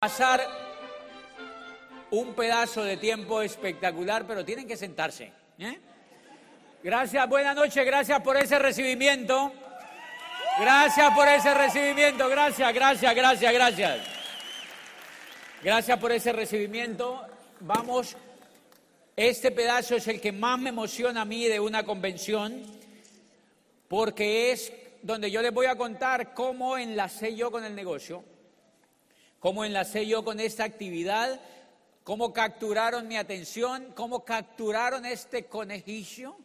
pasar un pedazo de tiempo espectacular, pero tienen que sentarse. ¿eh? Gracias, buenas noches, gracias por ese recibimiento. Gracias por ese recibimiento, gracias, gracias, gracias, gracias. Gracias por ese recibimiento. Vamos, este pedazo es el que más me emociona a mí de una convención, porque es donde yo les voy a contar cómo enlacé yo con el negocio cómo enlacé yo con esta actividad, cómo capturaron mi atención, cómo capturaron este conejillo.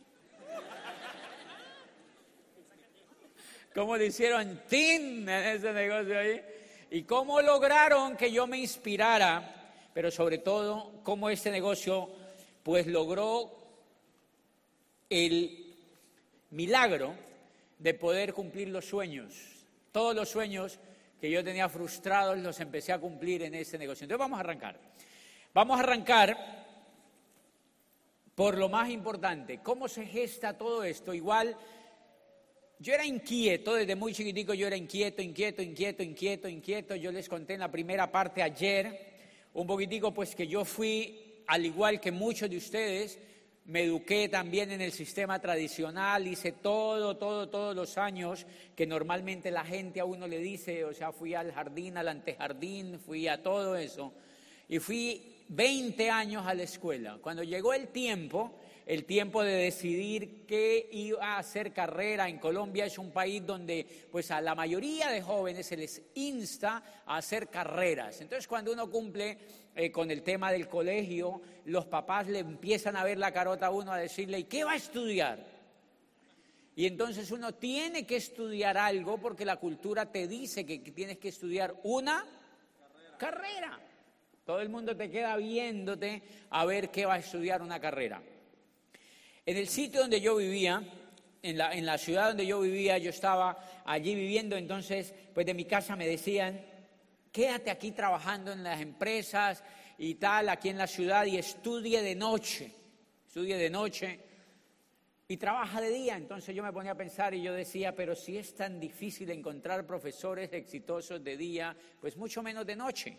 cómo le hicieron tin en ese negocio ahí y cómo lograron que yo me inspirara, pero sobre todo cómo este negocio pues logró el milagro de poder cumplir los sueños, todos los sueños que yo tenía frustrados los empecé a cumplir en ese negocio. Entonces vamos a arrancar. Vamos a arrancar por lo más importante, cómo se gesta todo esto. Igual, yo era inquieto, desde muy chiquitico yo era inquieto, inquieto, inquieto, inquieto, inquieto. Yo les conté en la primera parte ayer, un poquitico pues que yo fui, al igual que muchos de ustedes, me eduqué también en el sistema tradicional, hice todo, todo, todos los años que normalmente la gente a uno le dice, o sea, fui al jardín, al antejardín, fui a todo eso. Y fui 20 años a la escuela. Cuando llegó el tiempo, el tiempo de decidir qué iba a hacer carrera en Colombia es un país donde pues a la mayoría de jóvenes se les insta a hacer carreras. Entonces cuando uno cumple eh, con el tema del colegio, los papás le empiezan a ver la carota a uno a decirle, ¿y qué va a estudiar? Y entonces uno tiene que estudiar algo porque la cultura te dice que, tienes que estudiar una carrera. Todo el mundo te queda viéndote a ver qué va a estudiar una carrera. En el sitio donde yo vivía, en la, en la ciudad donde yo vivía, yo estaba allí viviendo, entonces, pues de mi casa me decían, quédate aquí trabajando en las empresas y tal, aquí en la ciudad, y estudie de noche, estudie de noche y trabaja de día. Entonces yo me ponía a pensar y yo decía, pero si es tan difícil encontrar profesores exitosos de día, pues mucho menos de noche.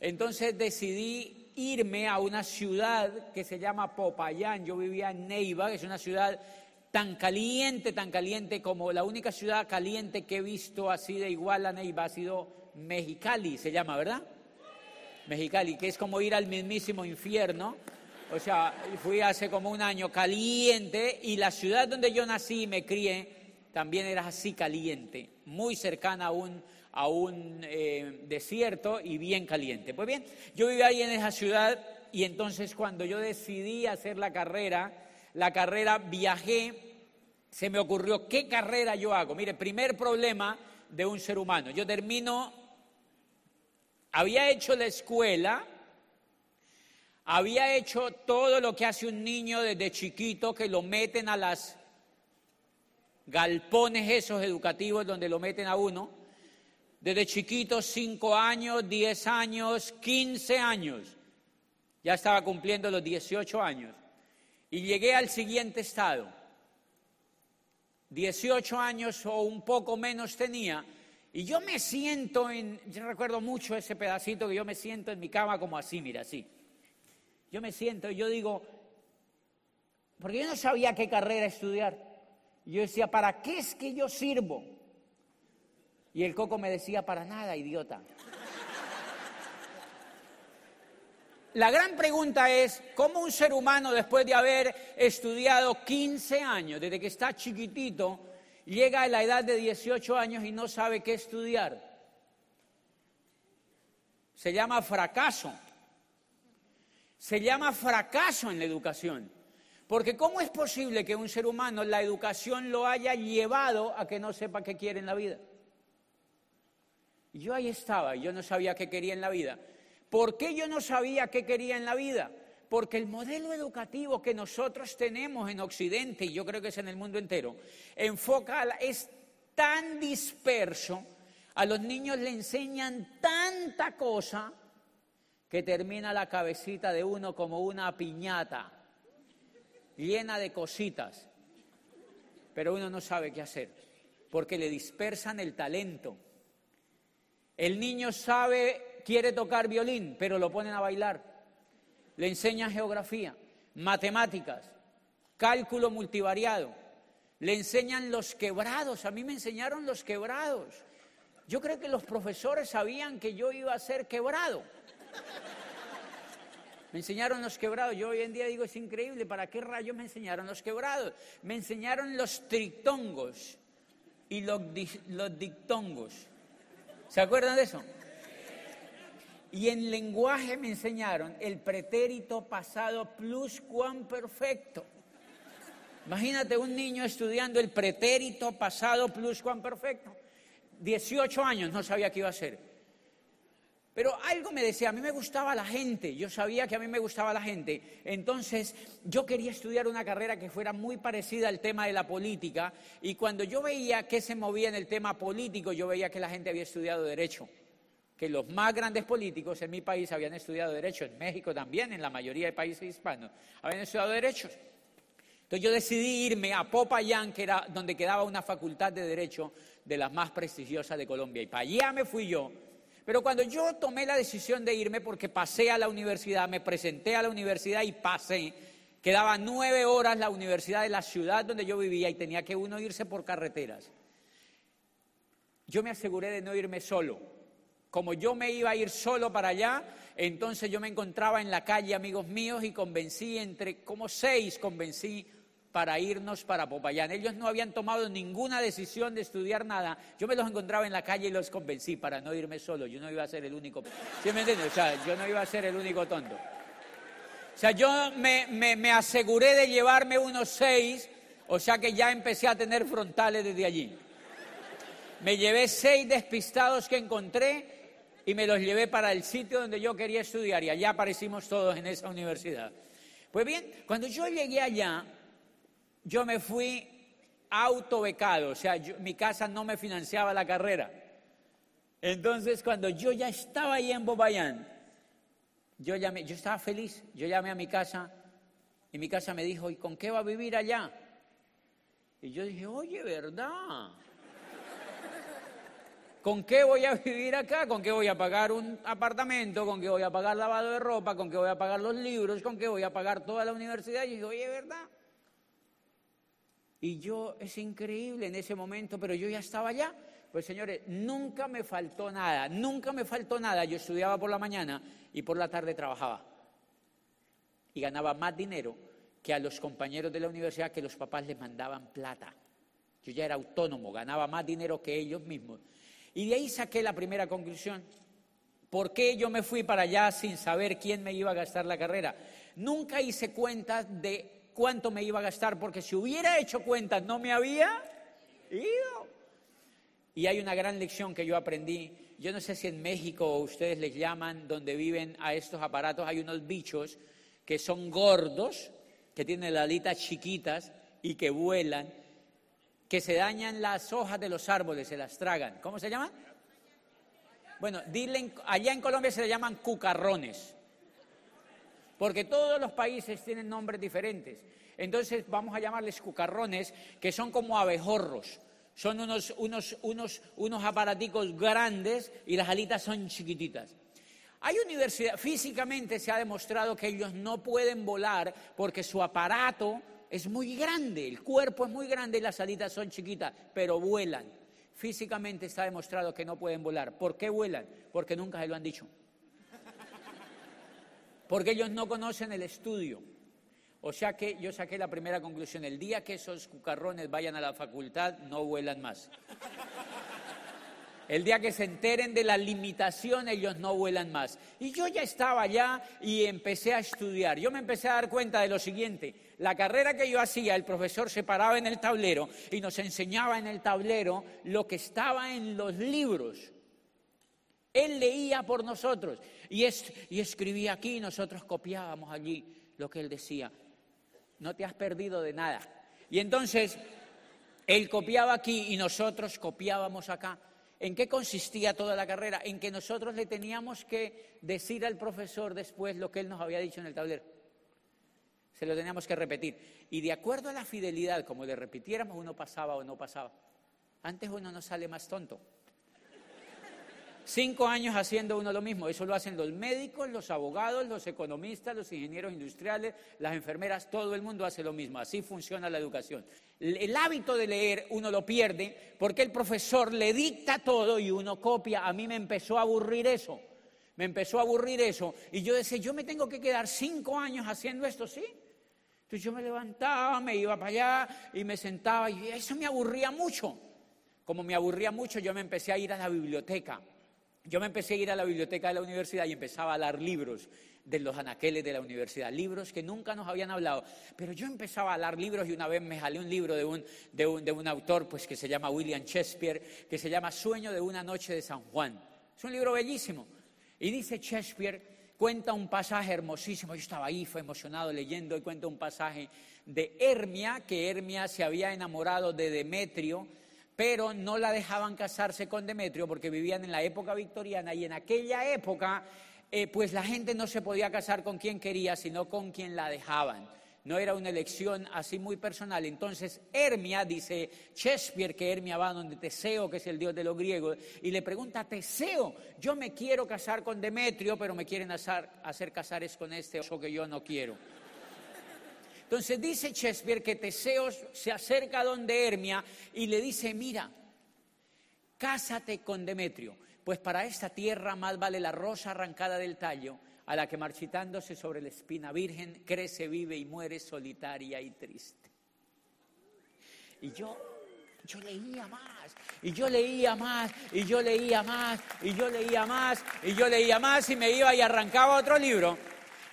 Entonces decidí irme a una ciudad que se llama Popayán. Yo vivía en Neiva, que es una ciudad tan caliente, tan caliente como la única ciudad caliente que he visto así de igual a Neiva ha sido Mexicali, se llama, ¿verdad? Mexicali, que es como ir al mismísimo infierno. O sea, fui hace como un año caliente y la ciudad donde yo nací y me crié también era así caliente, muy cercana a un a un eh, desierto y bien caliente. Pues bien, yo vivía ahí en esa ciudad y entonces cuando yo decidí hacer la carrera, la carrera viajé, se me ocurrió, ¿qué carrera yo hago? Mire, primer problema de un ser humano. Yo termino, había hecho la escuela, había hecho todo lo que hace un niño desde chiquito, que lo meten a las galpones esos educativos donde lo meten a uno desde chiquito, cinco años, diez años, quince años. Ya estaba cumpliendo los 18 años. Y llegué al siguiente estado. 18 años o un poco menos tenía. Y yo me siento en, yo recuerdo mucho ese pedacito que yo me siento en mi cama como así, mira, así. Yo me siento y yo digo, porque yo no sabía qué carrera estudiar. Yo decía, ¿para qué es que yo sirvo? Y el coco me decía, para nada, idiota. La gran pregunta es, ¿cómo un ser humano después de haber estudiado 15 años, desde que está chiquitito, llega a la edad de 18 años y no sabe qué estudiar? Se llama fracaso. Se llama fracaso en la educación. Porque ¿cómo es posible que un ser humano la educación lo haya llevado a que no sepa qué quiere en la vida? Yo ahí estaba, y yo no sabía qué quería en la vida. ¿Por qué yo no sabía qué quería en la vida? Porque el modelo educativo que nosotros tenemos en Occidente, y yo creo que es en el mundo entero, enfoca, es tan disperso, a los niños le enseñan tanta cosa que termina la cabecita de uno como una piñata, llena de cositas, pero uno no sabe qué hacer, porque le dispersan el talento el niño sabe quiere tocar violín, pero lo ponen a bailar. Le enseñan geografía, matemáticas, cálculo multivariado. Le enseñan los quebrados. A mí me enseñaron los quebrados. Yo creo que los profesores sabían que yo iba a ser quebrado. Me enseñaron los quebrados. Yo hoy en día digo, es increíble, ¿para qué rayos me enseñaron los quebrados? Me enseñaron los trictongos y los, los dictongos. ¿Se acuerdan de eso? Y en lenguaje me enseñaron el pretérito pasado pluscuamperfecto. Imagínate un niño estudiando el pretérito pasado pluscuamperfecto. 18 años no sabía qué iba a hacer. Pero algo me decía, a mí me gustaba la gente, yo sabía que a mí me gustaba la gente. Entonces yo quería estudiar una carrera que fuera muy parecida al tema de la política y cuando yo veía que se movía en el tema político, yo veía que la gente había estudiado derecho, que los más grandes políticos en mi país habían estudiado derecho, en México también, en la mayoría de países hispanos, habían estudiado derechos. Entonces yo decidí irme a Popayán, que era donde quedaba una facultad de derecho de las más prestigiosas de Colombia. Y para allá me fui yo pero cuando yo tomé la decisión de irme, porque pasé a la universidad, me presenté a la universidad y pasé, quedaba nueve horas la universidad de la ciudad donde yo vivía y tenía que uno irse por carreteras. Yo me aseguré de no irme solo. Como yo me iba a ir solo para allá, entonces yo me encontraba en la calle amigos míos y convencí entre como seis, convencí para irnos para Popayán. Ellos no habían tomado ninguna decisión de estudiar nada. Yo me los encontraba en la calle y los convencí para no irme solo. Yo no iba a ser el único. ¿Sí me entiendes? O sea, yo no iba a ser el único tonto. O sea, yo me, me aseguré de llevarme unos seis, o sea que ya empecé a tener frontales desde allí. Me llevé seis despistados que encontré y me los llevé para el sitio donde yo quería estudiar y allá aparecimos todos en esa universidad. Pues bien, cuando yo llegué allá, yo me fui autobecado, o sea, mi casa no me financiaba la carrera. Entonces, cuando yo ya estaba ahí en Bobayán, yo, llamé, yo estaba feliz, yo llamé a mi casa y mi casa me dijo, ¿y con qué va a vivir allá? Y yo dije, oye, ¿verdad? ¿Con qué voy a vivir acá? ¿Con qué voy a pagar un apartamento? ¿Con qué voy a pagar lavado de ropa? ¿Con qué voy a pagar los libros? ¿Con qué voy a pagar toda la universidad? Y dije, oye, ¿verdad? Y yo, es increíble en ese momento, pero yo ya estaba allá. Pues señores, nunca me faltó nada, nunca me faltó nada. Yo estudiaba por la mañana y por la tarde trabajaba. Y ganaba más dinero que a los compañeros de la universidad que los papás les mandaban plata. Yo ya era autónomo, ganaba más dinero que ellos mismos. Y de ahí saqué la primera conclusión. ¿Por qué yo me fui para allá sin saber quién me iba a gastar la carrera? Nunca hice cuentas de cuánto me iba a gastar, porque si hubiera hecho cuentas no me había ido. Y hay una gran lección que yo aprendí. Yo no sé si en México ustedes les llaman, donde viven a estos aparatos, hay unos bichos que son gordos, que tienen las alitas chiquitas y que vuelan, que se dañan las hojas de los árboles, se las tragan. ¿Cómo se llaman? Bueno, dile, allá en Colombia se le llaman cucarrones porque todos los países tienen nombres diferentes. Entonces vamos a llamarles cucarrones, que son como abejorros. Son unos, unos, unos, unos aparaticos grandes y las alitas son chiquititas. Hay universidad, físicamente se ha demostrado que ellos no pueden volar porque su aparato es muy grande, el cuerpo es muy grande y las alitas son chiquitas, pero vuelan. Físicamente está demostrado que no pueden volar. ¿Por qué vuelan? Porque nunca se lo han dicho porque ellos no conocen el estudio. O sea que yo saqué la primera conclusión, el día que esos cucarrones vayan a la facultad, no vuelan más. El día que se enteren de la limitación, ellos no vuelan más. Y yo ya estaba allá y empecé a estudiar. Yo me empecé a dar cuenta de lo siguiente. La carrera que yo hacía, el profesor se paraba en el tablero y nos enseñaba en el tablero lo que estaba en los libros. Él leía por nosotros y, escribía aquí y nosotros copiábamos allí lo que él decía. No te has perdido de nada. Y entonces, él copiaba aquí y nosotros copiábamos acá. ¿En qué consistía toda la carrera? En que nosotros le teníamos que decir al profesor después lo que él nos había dicho en el tablero. Se lo teníamos que repetir. Y de acuerdo a la fidelidad, como le repitiéramos, uno pasaba o no pasaba. Antes uno no sale más tonto. Cinco años haciendo uno lo mismo. Eso lo hacen los médicos, los abogados, los economistas, los ingenieros industriales, las enfermeras, todo el mundo hace lo mismo. Así funciona la educación. El hábito de leer uno lo pierde porque el profesor le dicta todo y uno copia. A mí me empezó a aburrir eso. Me empezó a aburrir eso. Y yo decía, yo me tengo que quedar cinco años haciendo esto, ¿sí? Entonces yo me levantaba, me iba para allá y me sentaba y eso me aburría mucho. Como me aburría mucho, yo me empecé a ir a la biblioteca yo me empecé a ir a la biblioteca de la universidad y empezaba a dar libros de los anaqueles de la universidad, libros que nunca nos habían hablado, pero yo empezaba a dar libros y una vez me jalé un libro de un, de un, de un autor pues, que se llama William Shakespeare, que se llama Sueño de una noche de San Juan. Es un libro bellísimo. Y dice Shakespeare, cuenta un pasaje hermosísimo, yo estaba ahí, fue emocionado leyendo y cuenta un pasaje de Hermia, que Hermia se había enamorado de Demetrio, pero no la dejaban casarse con Demetrio porque vivían en la época victoriana y en aquella época eh, pues la gente no se podía casar con quien quería, sino con quien la dejaban. No era una elección así muy personal. Entonces Hermia, dice Shakespeare, que Hermia va donde Teseo, que es el dios de los griegos, y le pregunta Teseo, yo me quiero casar con Demetrio, pero me quieren hacer, hacer casar con este oso que yo no quiero. Entonces dice Shakespeare que Teseo se acerca a donde Hermia y le dice, mira, cásate con Demetrio, pues para esta tierra más vale la rosa arrancada del tallo a la que marchitándose sobre la espina virgen crece, vive y muere solitaria y triste. Y yo, yo leía más, y yo leía más, y yo leía más, y yo leía más, y yo leía más, y me iba y arrancaba otro libro.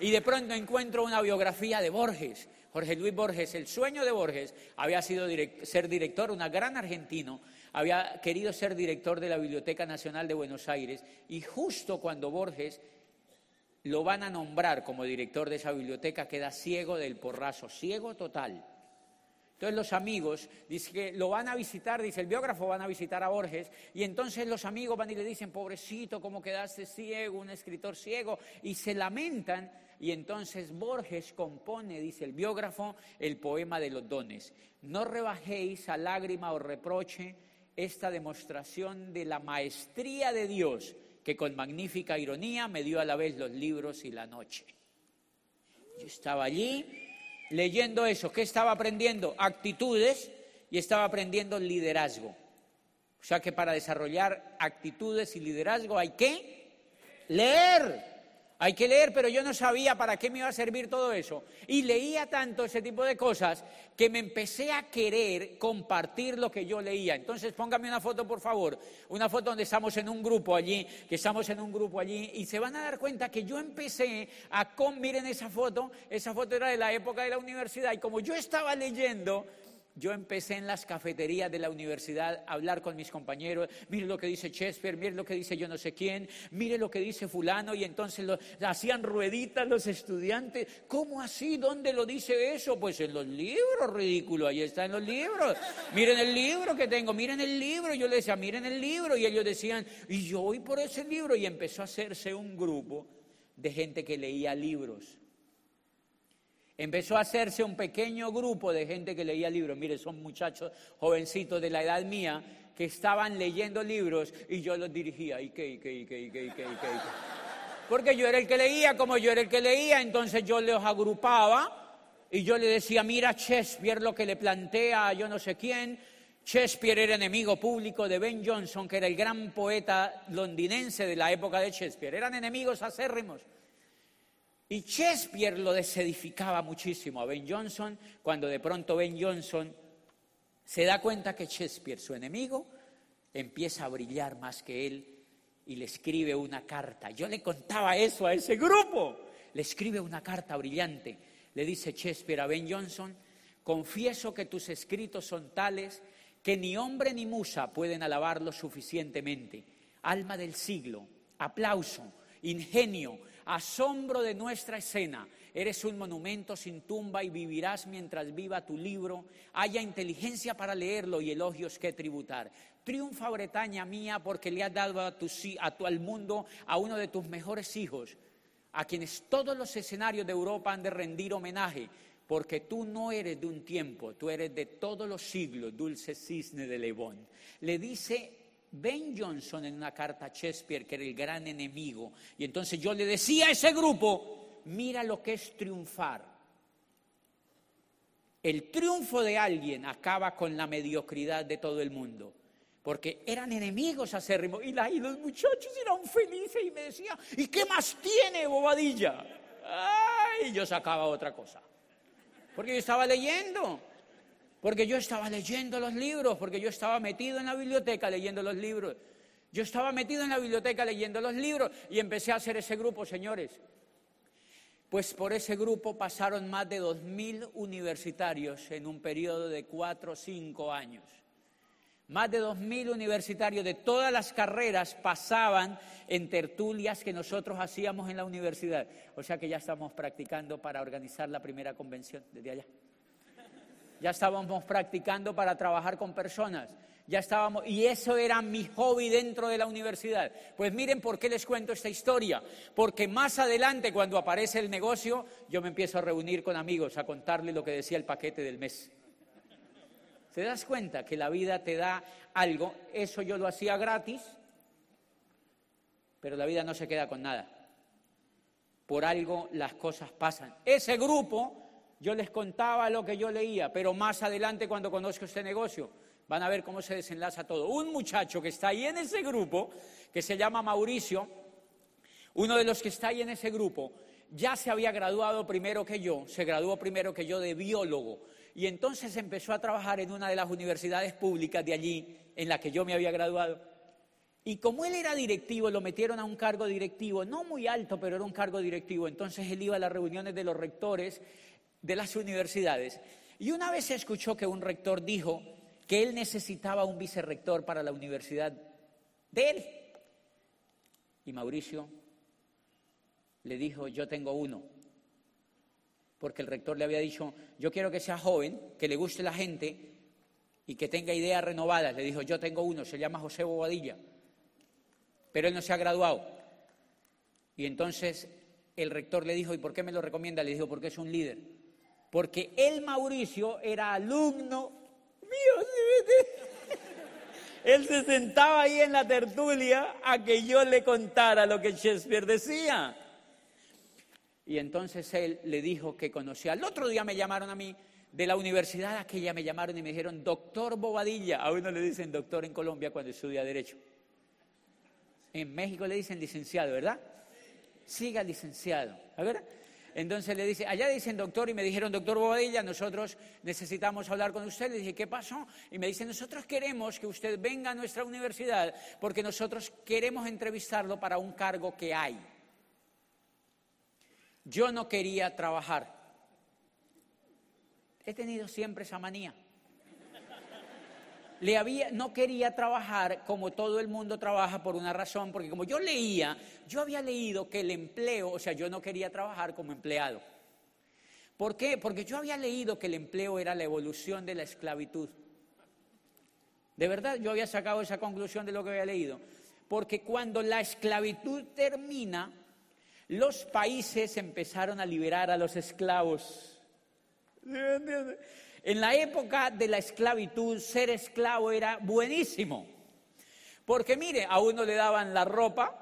Y de pronto encuentro una biografía de Borges. Jorge Luis Borges, el sueño de Borges había sido ser director, un gran argentino, había querido ser director de la Biblioteca Nacional de Buenos Aires y justo cuando Borges lo van a nombrar como director de esa biblioteca queda ciego del porrazo, ciego total. Entonces los amigos, dice que lo van a visitar, dice el biógrafo, van a visitar a Borges, y entonces los amigos van y le dicen, pobrecito, ¿cómo quedaste ciego, un escritor ciego? Y se lamentan y entonces Borges compone, dice el biógrafo, el poema de los dones. No rebajéis a lágrima o reproche esta demostración de la maestría de Dios, que con magnífica ironía me dio a la vez los libros y la noche. Yo estaba allí leyendo eso. ¿Qué estaba aprendiendo? Actitudes y estaba aprendiendo liderazgo. O sea que para desarrollar actitudes y liderazgo hay que leer. Hay que leer, pero yo no sabía para qué me iba a servir todo eso. Y leía tanto ese tipo de cosas que me empecé a querer compartir lo que yo leía. Entonces, póngame una foto, por favor. Una foto donde estamos en un grupo allí, que estamos en un grupo allí, y se van a dar cuenta que yo empecé a... Con, miren esa foto, esa foto era de la época de la universidad, y como yo estaba leyendo yo empecé en las cafeterías de la universidad a hablar con mis compañeros, mire lo que dice Shakespeare, mire lo que dice yo no sé quién, mire lo que dice fulano, y entonces lo, hacían rueditas los estudiantes. ¿Cómo así? ¿Dónde lo dice eso? Pues en los libros, ridículo, ahí está en los libros. Miren el libro que tengo, miren el libro. Yo les decía, miren el libro, y ellos decían, y yo voy por ese libro, y empezó a hacerse un grupo de gente que leía libros Empezó a hacerse un pequeño grupo de gente que leía libros. Mire, son muchachos jovencitos de la edad mía que estaban leyendo libros y yo los dirigía. ¿Y qué, y qué, y qué, y qué, y qué, Porque yo era el que leía, como yo era el que leía, entonces yo los agrupaba y yo le decía, mira Shakespeare lo que le plantea a yo no sé quién. Shakespeare era enemigo público de Ben Jonson, que era el gran poeta londinense de la época de Shakespeare. Eran enemigos acérrimos. Y Shakespeare lo desedificaba muchísimo a Ben Jonson cuando de pronto Ben Jonson se da cuenta que Shakespeare, su enemigo, empieza a brillar más que él y le escribe una carta. Yo le contaba eso a ese grupo. Le escribe una carta brillante. Le dice Shakespeare a Ben Jonson, confieso que tus escritos son tales que ni hombre ni musa pueden alabarlos suficientemente. Alma del siglo, aplauso, ingenio, asombro de nuestra escena. Eres un monumento sin tumba y vivirás mientras viva tu libro. Haya inteligencia para leerlo y elogios que tributar. Triunfa Bretaña mía porque le has dado a tu, al mundo a uno de tus mejores hijos, a quienes todos los escenarios de Europa han de rendir homenaje, porque tú no eres de un tiempo, tú eres de todos los siglos, dulce cisne de Lebón. Le dice Ben Johnson en una carta a Shakespeare, que era el gran enemigo, y entonces yo le decía a ese grupo, mira lo que es triunfar. El triunfo de alguien acaba con la mediocridad de todo el mundo porque eran enemigos acérrimos y, y los muchachos eran felices y me decían, ¿y qué más tiene bobadilla? Ay, yo sacaba otra cosa, porque yo estaba leyendo, porque yo estaba leyendo los libros, porque yo estaba metido en la biblioteca leyendo los libros. Yo estaba metido en la biblioteca leyendo los libros y empecé a hacer ese grupo, señores. Pues por ese grupo pasaron más de dos mil universitarios en un periodo de cuatro o cinco años. Más de dos mil universitarios de todas las carreras pasaban en tertulias que nosotros hacíamos en la universidad. O sea que ya estamos practicando para organizar la primera convención desde allá. Ya estábamos practicando para trabajar con personas. Ya estábamos, y eso era mi hobby dentro de la universidad. Pues miren por qué les cuento esta historia. Porque más adelante, cuando aparece el negocio, yo me empiezo a reunir con amigos a contarles lo que decía el paquete del mes. ¿Te das cuenta que la vida te da algo? Eso yo lo hacía gratis, pero la vida no se queda con nada. Por algo las cosas pasan. Ese grupo, yo les contaba lo que yo leía, pero más adelante cuando conozco este negocio, van a ver cómo se desenlaza todo. Un muchacho que está ahí en ese grupo, que se llama Mauricio, uno de los que está ahí en ese grupo, ya se había graduado primero que yo, se graduó primero que yo de biólogo y entonces empezó a trabajar en una de las universidades públicas de allí, en la que yo me había graduado. Y como él era directivo, lo metieron a un cargo directivo, no muy alto, pero era un cargo directivo. Entonces él iba a las reuniones de los rectores de las universidades. Y una vez se escuchó que un rector dijo que él necesitaba un vicerrector para la universidad de él. Y Mauricio le dijo, yo tengo uno porque el rector le había dicho, yo quiero que sea joven, que le guste la gente y que tenga ideas renovadas. Le dijo, yo tengo uno, se llama José Bobadilla, pero él no se ha graduado. Y entonces el rector le dijo, ¿y por qué me lo recomienda? Le dijo, porque es un líder. Porque él, Mauricio, era alumno mío. Él se sentaba ahí en la tertulia a que yo le contara lo que Shakespeare decía. Y entonces él le dijo que conocía. Al otro día me llamaron a mí de la universidad aquella, me llamaron y me dijeron, doctor Bobadilla. A uno le dicen doctor en Colombia cuando estudia Derecho. En México le dicen licenciado, ¿verdad? Siga licenciado. A ver. Entonces le dice, allá dicen doctor y me dijeron, doctor Bobadilla, nosotros necesitamos hablar con usted. Le dije, ¿qué pasó? Y me dice, nosotros queremos que usted venga a nuestra universidad porque nosotros queremos entrevistarlo para un cargo que hay. Yo no quería trabajar. He tenido siempre esa manía. Le había, no quería trabajar como todo el mundo trabaja por una razón, porque como yo leía, yo había leído que el empleo, o sea, yo no quería trabajar como empleado. ¿Por qué? Porque yo había leído que el empleo era la evolución de la esclavitud. De verdad, yo había sacado esa conclusión de lo que había leído. Porque cuando la esclavitud termina, los países empezaron a liberar a los esclavos. En la época de la esclavitud, ser esclavo era buenísimo. Porque mire, a uno le daban la ropa,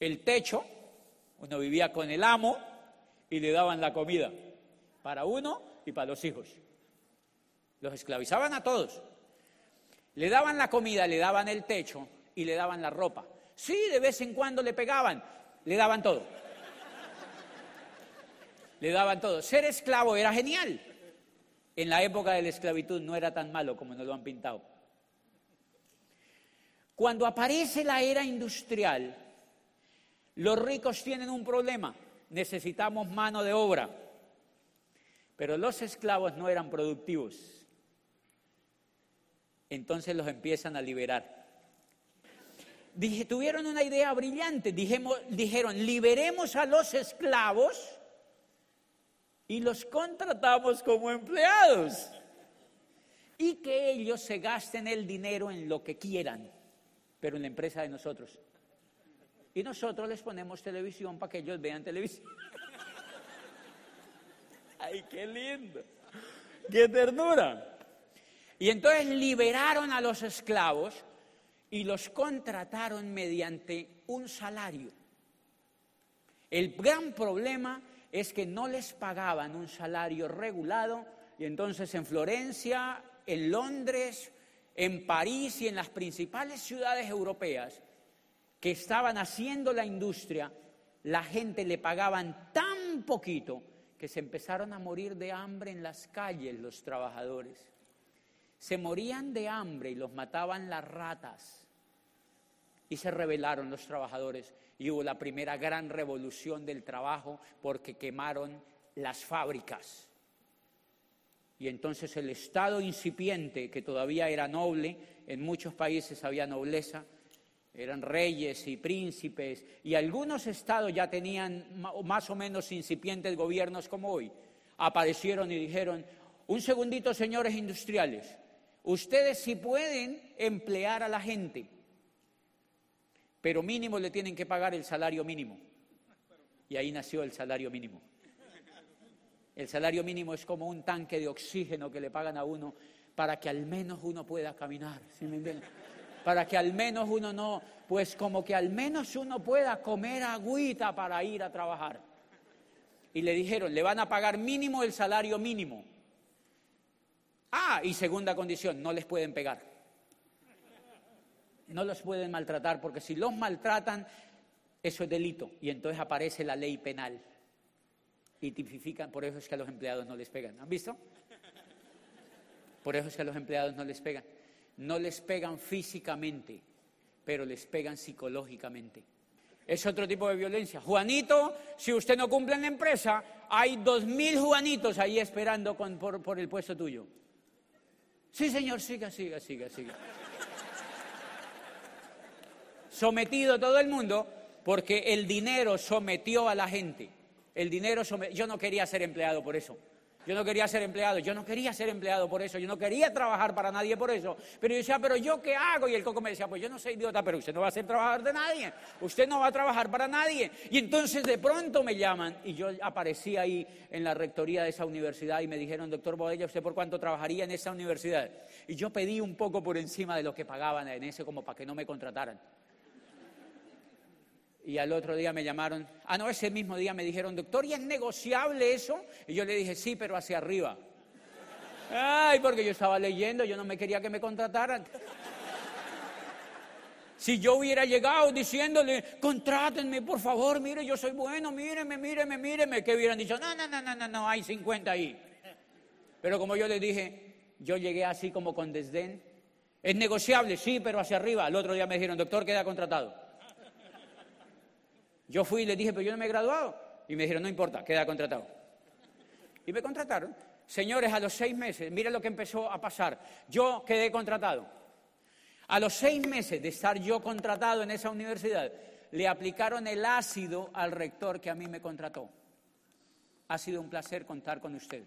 el techo, uno vivía con el amo y le daban la comida para uno y para los hijos. Los esclavizaban a todos. Le daban la comida, le daban el techo y le daban la ropa. Sí, de vez en cuando le pegaban, le daban todo. Le daban todo. Ser esclavo era genial. En la época de la esclavitud no era tan malo como nos lo han pintado. Cuando aparece la era industrial, los ricos tienen un problema. Necesitamos mano de obra. Pero los esclavos no eran productivos. Entonces los empiezan a liberar tuvieron una idea brillante. dijeron, liberemos a los esclavos y los contratamos como empleados. Y que ellos se gasten el dinero en lo que quieran, pero en la empresa de nosotros. Y nosotros les ponemos televisión para que ellos vean televisión. ¡Ay, qué lindo! ¡Qué ternura! Y entonces liberaron a los esclavos y los contrataron mediante un salario. El gran problema es que no les pagaban un salario regulado y entonces en Florencia, en Londres, en París y en las principales ciudades europeas que estaban haciendo la industria, la gente le pagaban tan poquito que se empezaron a morir de hambre en las calles los trabajadores. Se morían de hambre y los mataban las ratas. Y se rebelaron los trabajadores y hubo la primera gran revolución del trabajo porque quemaron las fábricas. Y entonces el Estado incipiente, que todavía era noble, en muchos países había nobleza, eran reyes y príncipes, y algunos estados ya tenían más o menos incipientes gobiernos como hoy, aparecieron y dijeron, un segundito señores industriales, ustedes sí pueden emplear a la gente, pero mínimo le tienen que pagar el salario mínimo. Y ahí nació el salario mínimo. El salario mínimo es como un tanque de oxígeno que le pagan a uno para que al menos uno pueda caminar. ¿sí me para que al menos uno no, pues como que al menos uno pueda comer agüita para ir a trabajar. Y le dijeron, le van a pagar mínimo el salario mínimo. Ah, y segunda condición, no les pueden pegar. No los pueden maltratar, porque si los maltratan, eso es delito. Y entonces aparece la ley penal. Y tipifican, por eso es que a los empleados no les pegan. ¿Han visto? Por eso es que a los empleados no les pegan no les pegan físicamente, pero les pegan psicológicamente. Es otro tipo de violencia. Juanito, si usted no cumple en la empresa, hay dos mil Juanitos ahí esperando por, por el puesto tuyo. Sí, señor, siga, siga, siga, siga. Sometido todo el mundo porque el dinero sometió a la gente. El dinero Yo no quería ser empleado por eso. Yo no quería ser empleado, yo no quería ser empleado por eso, yo no quería trabajar para nadie por eso. Pero yo decía, pero yo qué hago? Y el coco me decía, pues yo no soy idiota, pero usted no va a ser trabajador de nadie, usted no va a trabajar para nadie. Y entonces de pronto me llaman y yo aparecí ahí en la rectoría de esa universidad y me dijeron, doctor Bodella, ¿usted por cuánto trabajaría en esa universidad? Y yo pedí un poco por encima de lo que pagaban en ese como para que no me contrataran. Y al otro día me llamaron, ah, no, ese mismo día me dijeron, doctor, ¿y es negociable eso? Y yo le dije, sí, pero hacia arriba. Ay, porque yo estaba leyendo, yo no me quería que me contrataran. Si yo hubiera llegado diciéndole, contrátenme, por favor, mire, yo soy bueno, míreme, míreme, míreme, que hubieran dicho, no, no, no, no, no, no, hay 50 ahí. Pero como yo le dije, yo llegué así como con desdén. Es negociable, sí, pero hacia arriba. Al otro día me dijeron, doctor, queda contratado. Yo fui y les dije, pero yo no me he graduado. Y me dijeron, no importa, queda contratado. Y me contrataron. Señores, a los seis meses, miren lo que empezó a pasar. Yo quedé contratado. A los seis meses de estar yo contratado en esa universidad, le aplicaron el ácido al rector que a mí me contrató. Ha sido un placer contar con usted.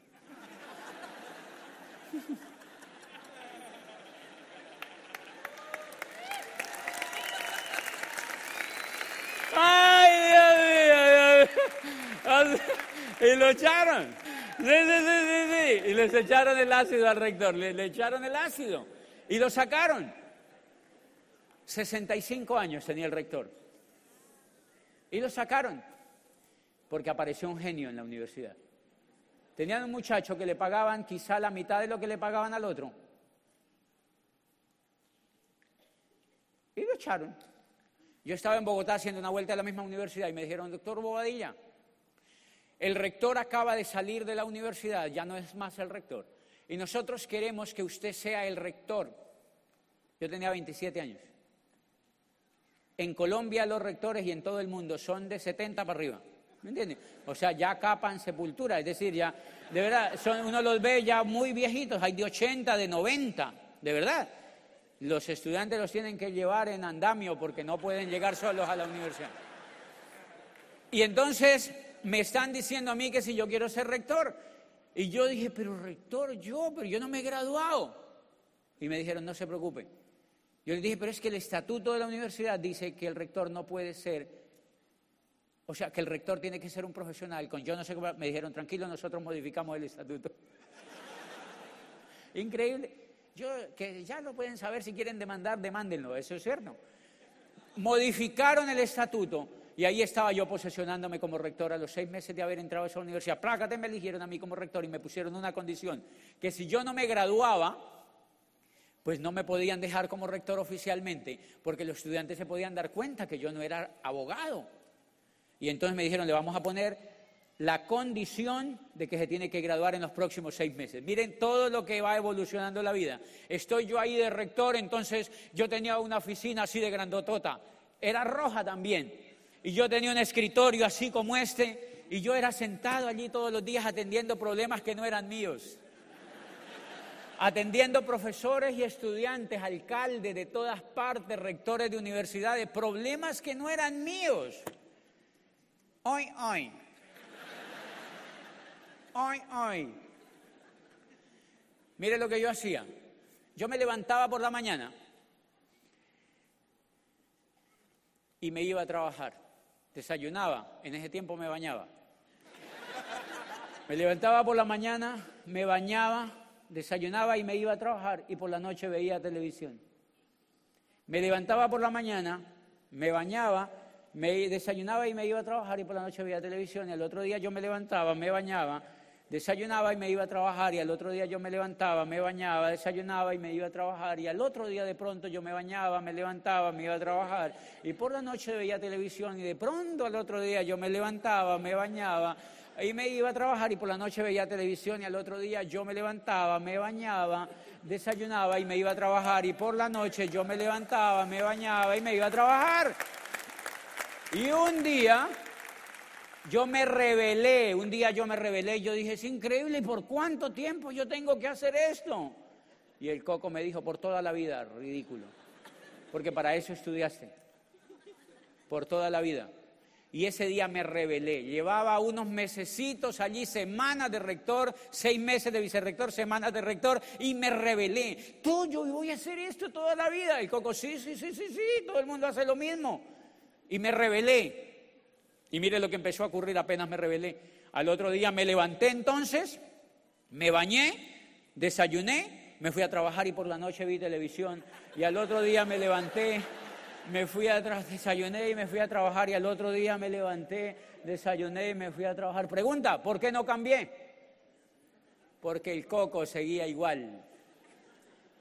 y lo echaron. Sí, sí, sí, sí, Y les echaron el ácido al rector, le, le echaron el ácido y lo sacaron. 65 años tenía el rector. Y lo sacaron porque apareció un genio en la universidad. Tenían un muchacho que le pagaban quizá la mitad de lo que le pagaban al otro. Y lo echaron. Yo estaba en Bogotá haciendo una vuelta a la misma universidad y me dijeron, doctor Bobadilla, el rector acaba de salir de la universidad, ya no es más el rector. Y nosotros queremos que usted sea el rector. Yo tenía 27 años. En Colombia los rectores y en todo el mundo son de 70 para arriba. ¿Me entiende? O sea, ya capan sepultura, es decir, ya, de verdad, son, uno los ve ya muy viejitos, hay de 80, de 90, de verdad. Los estudiantes los tienen que llevar en andamio porque no pueden llegar solos a la universidad. Y entonces me están diciendo a mí que si yo quiero ser rector. Y yo dije, pero rector, yo, pero yo no me he graduado. Y me dijeron, no se preocupe. Yo le dije, pero es que el estatuto de la universidad dice que el rector no puede ser, o sea, que el rector tiene que ser un profesional. Con yo no sé cómo, me dijeron, tranquilo, nosotros modificamos el estatuto. Increíble. Yo, que ya lo pueden saber si quieren demandar, demándenlo, eso es cierto. Modificaron el estatuto y ahí estaba yo posesionándome como rector a los seis meses de haber entrado a esa universidad. Plácate, me eligieron a mí como rector y me pusieron una condición, que si yo no me graduaba, pues no me podían dejar como rector oficialmente, porque los estudiantes se podían dar cuenta que yo no era abogado. Y entonces me dijeron, le vamos a poner la condición de que se tiene que graduar en los próximos seis meses. Miren todo lo que va evolucionando la vida. Estoy yo ahí de rector, entonces yo tenía una oficina así de grandotota. Era roja también. Y yo tenía un escritorio así como este, y yo era sentado allí todos los días atendiendo problemas que no eran míos. Atendiendo profesores y estudiantes, alcaldes de todas partes, rectores de universidades, problemas que no eran míos. Hoy, hoy. Hoy, hoy. Mire lo que yo hacía. Yo me levantaba por la mañana y me iba a trabajar. Desayunaba, en ese tiempo me bañaba. Me levantaba por la mañana, me bañaba, desayunaba y me iba a trabajar y por la noche veía televisión. Me levantaba por la mañana, me bañaba, me desayunaba y me iba a trabajar y por la noche veía televisión y otro día yo me levantaba, me bañaba, desayunaba y me iba a trabajar y al otro día yo me levantaba, me bañaba, desayunaba y me iba a trabajar y al otro día de pronto yo me bañaba, me levantaba, me iba a trabajar y por la noche veía televisión y de pronto al otro día yo me levantaba, me bañaba y me iba a trabajar y por la noche veía televisión y al otro día yo me levantaba, me bañaba, desayunaba y me iba a trabajar y por la noche yo me levantaba, me bañaba y me iba a trabajar. Y un día yo me rebelé, un día yo me rebelé, yo dije, es increíble, ¿por cuánto tiempo yo tengo que hacer esto? Y el coco me dijo, por toda la vida, ridículo, porque para eso estudiaste, por toda la vida. Y ese día me rebelé. Llevaba unos mesecitos allí, semanas de rector, seis meses de vicerrector, semanas de rector, y me rebelé. Todo, yo voy a hacer esto toda la vida. El coco, sí, sí, sí, sí, sí, todo el mundo hace lo mismo. Y me rebelé. Y mire lo que empezó a ocurrir apenas me rebelé. Al otro día me levanté entonces, me bañé, desayuné, me fui a trabajar y por la noche vi televisión. Y al otro día me levanté, me fui a desayuné y me fui a trabajar y al otro día me levanté, desayuné y me fui a trabajar. Pregunta, ¿por qué no cambié? Porque el coco seguía igual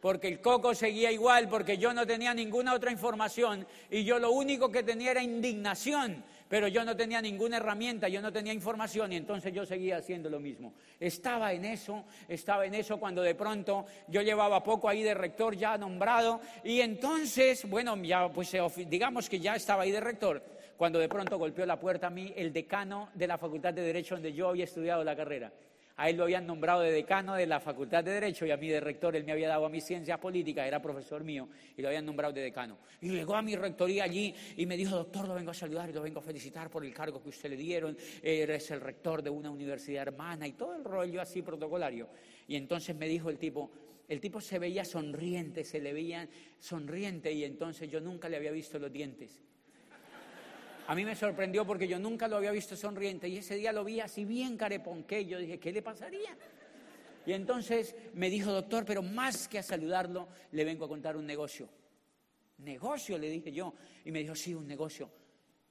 porque el coco seguía igual, porque yo no tenía ninguna otra información y yo lo único que tenía era indignación, pero yo no tenía ninguna herramienta, yo no tenía información y entonces yo seguía haciendo lo mismo. Estaba en eso, estaba en eso cuando de pronto yo llevaba poco ahí de rector ya nombrado y entonces, bueno, ya pues eh, digamos que ya estaba ahí de rector, cuando de pronto golpeó la puerta a mí el decano de la Facultad de Derecho donde yo había estudiado la carrera. A él lo habían nombrado de decano de la Facultad de Derecho y a mí de rector. Él me había dado a mi ciencias políticas, era profesor mío y lo habían nombrado de decano. Y llegó a mi rectoría allí y me dijo, doctor, lo vengo a saludar y lo vengo a felicitar por el cargo que usted le dieron. Eres el rector de una universidad hermana y todo el rollo así protocolario. Y entonces me dijo el tipo, el tipo se veía sonriente, se le veía sonriente y entonces yo nunca le había visto los dientes. A mí me sorprendió porque yo nunca lo había visto sonriente y ese día lo vi así bien careponqué. Yo dije, ¿qué le pasaría? Y entonces me dijo, doctor, pero más que a saludarlo, le vengo a contar un negocio. ¿Negocio? Le dije yo. Y me dijo, sí, un negocio.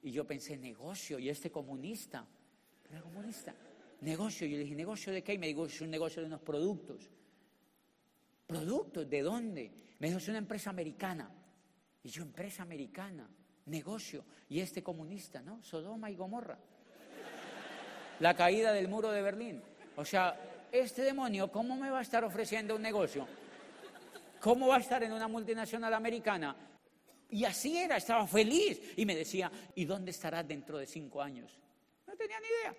Y yo pensé, negocio, y este comunista. ¿Era comunista? Negocio. Y yo le dije, ¿negocio de qué? Y me dijo, es un negocio de unos productos. ¿Productos? ¿De dónde? Me dijo, es una empresa americana. Y yo, empresa americana negocio. Y este comunista, ¿no? Sodoma y Gomorra. La caída del muro de Berlín. O sea, este demonio, ¿cómo me va a estar ofreciendo un negocio? ¿Cómo va a estar en una multinacional americana? Y así era, estaba feliz. Y me decía, ¿y dónde estarás dentro de cinco años? No tenía ni idea.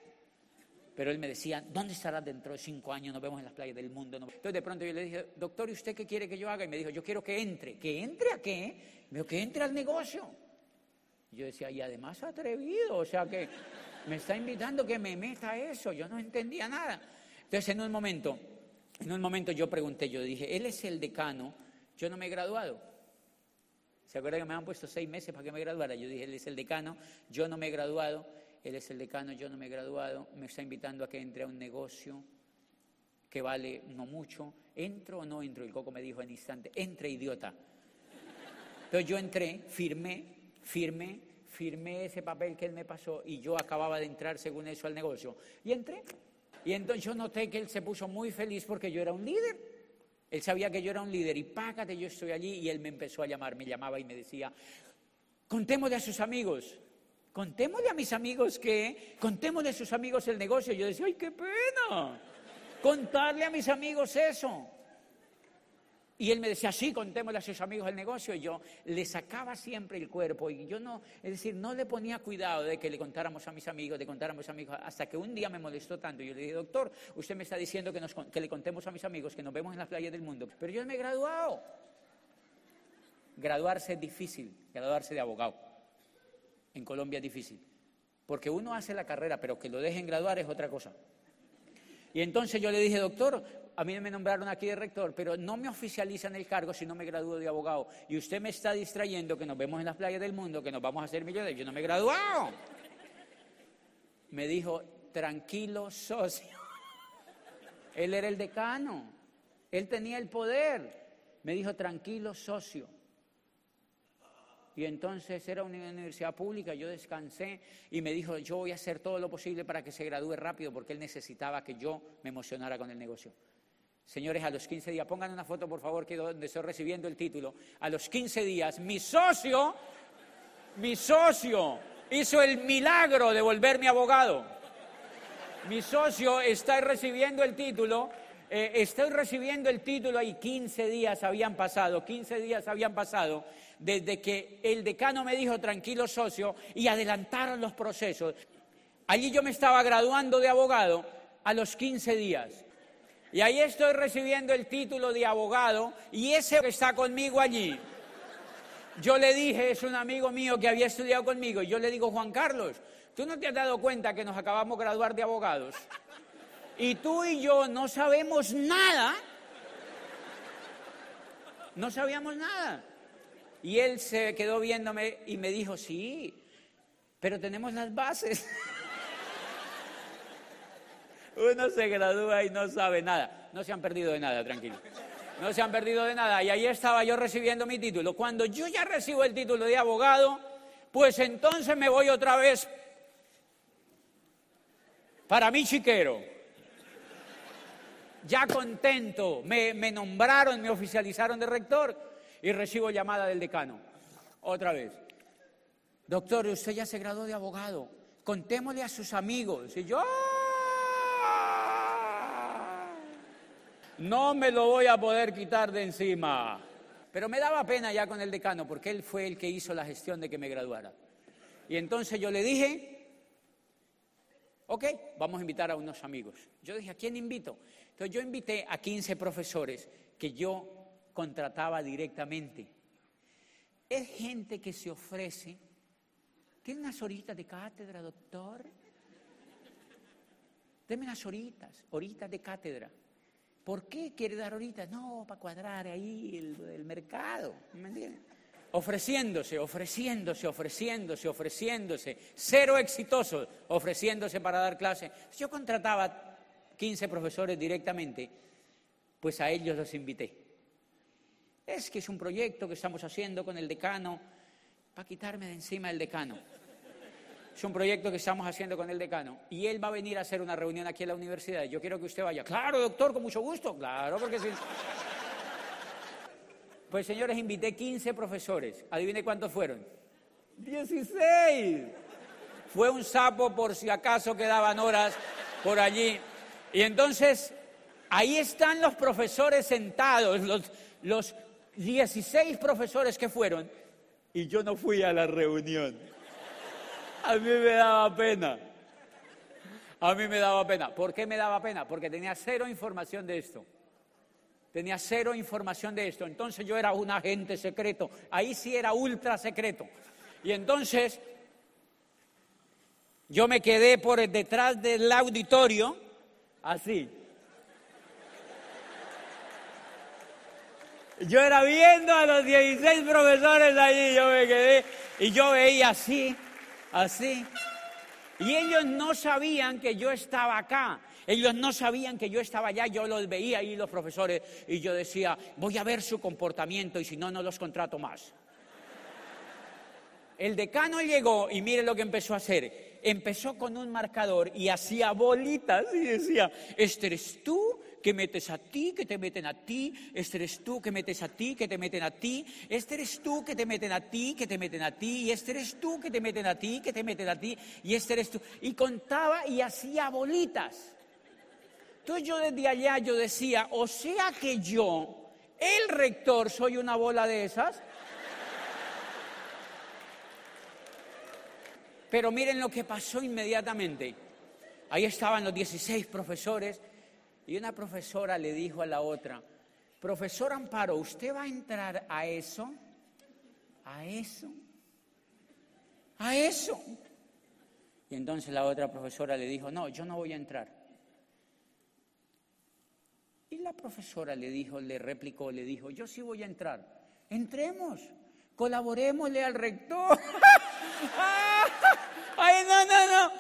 Pero él me decía, ¿dónde estarás dentro de cinco años? Nos vemos en las playas del mundo. Entonces de pronto yo le dije, doctor, ¿y usted qué quiere que yo haga? Y me dijo, yo quiero que entre. ¿Que entre a qué? Me dijo, que entre al negocio. Yo decía, y además atrevido, o sea que me está invitando que me meta eso, yo no entendía nada. Entonces en un momento, en un momento yo pregunté, yo dije, él es el decano, yo no me he graduado. ¿Se acuerdan que me han puesto seis meses para que me graduara? Yo dije, él es el decano, yo no me he graduado, él es el decano, yo no me he graduado, me está invitando a que entre a un negocio. que vale no mucho, ¿entro o no entro? El coco me dijo en instante, entre idiota. Entonces yo entré, firmé, firmé, firmé ese papel que él me pasó y yo acababa de entrar según eso al negocio. Y entré. Y entonces yo noté que él se puso muy feliz porque yo era un líder. Él sabía que yo era un líder y págate, yo estoy allí y él me empezó a llamar, me llamaba y me decía, contémosle a sus amigos, contémosle a mis amigos que, contémosle a sus amigos el negocio. Yo decía, ay, qué pena, contarle a mis amigos eso. Y él me decía, sí, contémosle a sus amigos el negocio. Y yo le sacaba siempre el cuerpo. Y yo no, es decir, no le ponía cuidado de que le contáramos a mis amigos, de contáramos a mis amigos. Hasta que un día me molestó tanto. Yo le dije, doctor, usted me está diciendo que, nos, que le contemos a mis amigos que nos vemos en las playas del mundo. Pero yo me he graduado. Graduarse es difícil, graduarse de abogado. En Colombia es difícil. Porque uno hace la carrera, pero que lo dejen graduar es otra cosa. Y entonces yo le dije, doctor, a mí me nombraron aquí de rector, pero no me oficializan el cargo si no me gradúo de abogado. Y usted me está distrayendo que nos vemos en las playas del mundo, que nos vamos a hacer millones. Yo no me he graduado. Me dijo, tranquilo, socio. Él era el decano. Él tenía el poder. Me dijo, tranquilo, socio. Y entonces era una universidad pública, yo descansé y me dijo, yo voy a hacer todo lo posible para que se gradúe rápido porque él necesitaba que yo me emocionara con el negocio. Señores, a los 15 días, pongan una foto por favor que donde estoy recibiendo el título. A los 15 días, mi socio, mi socio hizo el milagro de volverme abogado. Mi socio está recibiendo el título, eh, estoy recibiendo el título y 15 días habían pasado, 15 días habían pasado desde que el decano me dijo tranquilo socio y adelantaron los procesos. Allí yo me estaba graduando de abogado a los 15 días. Y ahí estoy recibiendo el título de abogado y ese que está conmigo allí, yo le dije, es un amigo mío que había estudiado conmigo, y yo le digo, Juan Carlos, ¿tú no te has dado cuenta que nos acabamos de graduar de abogados? Y tú y yo no sabemos nada. No sabíamos nada. Y él se quedó viéndome y me dijo, sí, pero tenemos las bases. Uno se gradúa y no sabe nada. No se han perdido de nada, tranquilo. No se han perdido de nada. Y ahí estaba yo recibiendo mi título. Cuando yo ya recibo el título de abogado, pues entonces me voy otra vez para mi chiquero. Ya contento, me, nombraron, me oficializaron de rector y recibo llamada del decano. Otra vez. Doctor, usted ya se graduó de abogado. Contémosle a sus amigos. Y yo, no me lo voy a poder quitar de encima. Pero me daba pena ya con el decano porque él fue el que hizo la gestión de que me graduara. Y entonces yo le dije, ok, vamos a invitar a unos amigos. Yo dije, ¿a quién invito? Entonces yo invité a 15 profesores que yo contrataba directamente. Es gente que se ofrece. ¿Tiene unas horitas de cátedra, doctor? Deme unas horitas, horitas de cátedra. ¿Por qué quiere dar ahorita? No, para cuadrar ahí el, mercado. ¿Me entienden? Ofreciéndose, ofreciéndose, ofreciéndose, ofreciéndose. Cero exitoso, ofreciéndose para dar clase. Yo contrataba 15 profesores directamente, pues a ellos los invité. Es que es un proyecto que estamos haciendo con el decano para quitarme de encima el decano. Es un proyecto que estamos haciendo con el decano y él va a venir a hacer una reunión aquí en la universidad. Yo quiero que usted vaya. Claro, doctor, con mucho gusto. Claro, porque sí. Pues señores, invité 15 profesores. Adivine cuántos fueron. 16. Fue un sapo por si acaso quedaban horas por allí. Y entonces, ahí están los profesores sentados, los, los 16 profesores que fueron, y yo no fui a la reunión. A mí me daba pena. A mí me daba pena. ¿Por qué me daba pena? Porque tenía cero información de esto. Tenía cero información de esto. Entonces yo era un agente secreto. Ahí sí era ultra secreto. Y entonces yo me quedé por detrás del auditorio, así. Yo era viendo a los 16 profesores allí, yo me quedé y yo veía así así. Y ellos no sabían que yo estaba acá. Ellos no sabían que yo estaba allá. Yo los veía ahí los profesores y yo decía, voy a ver su comportamiento y si no, no los contrato más. El decano llegó y mire lo que empezó a hacer. Empezó con un marcador y hacía bolitas y decía, este eres tú, que metes a ti, que te meten a ti, este eres tú que metes a ti, que te meten a ti, este eres tú que te meten a ti, que te meten a ti, y este eres tú que te meten a ti, que te meten a ti, y este eres tú. Y contaba y hacía bolitas. Entonces yo desde allá yo decía, o sea que yo, el rector, soy una bola de esas. Pero miren lo que pasó inmediatamente. Ahí estaban los 16 profesores y una profesora le dijo a la otra, profesor Amparo, ¿usted va a entrar a eso? ¿A eso? ¿A eso? Y entonces la otra profesora le dijo, no, yo no voy a entrar. Y la profesora le dijo, le replicó, le dijo, yo sí voy a entrar. Entremos, colaborémosle al rector. ¡Ay, no, no, no!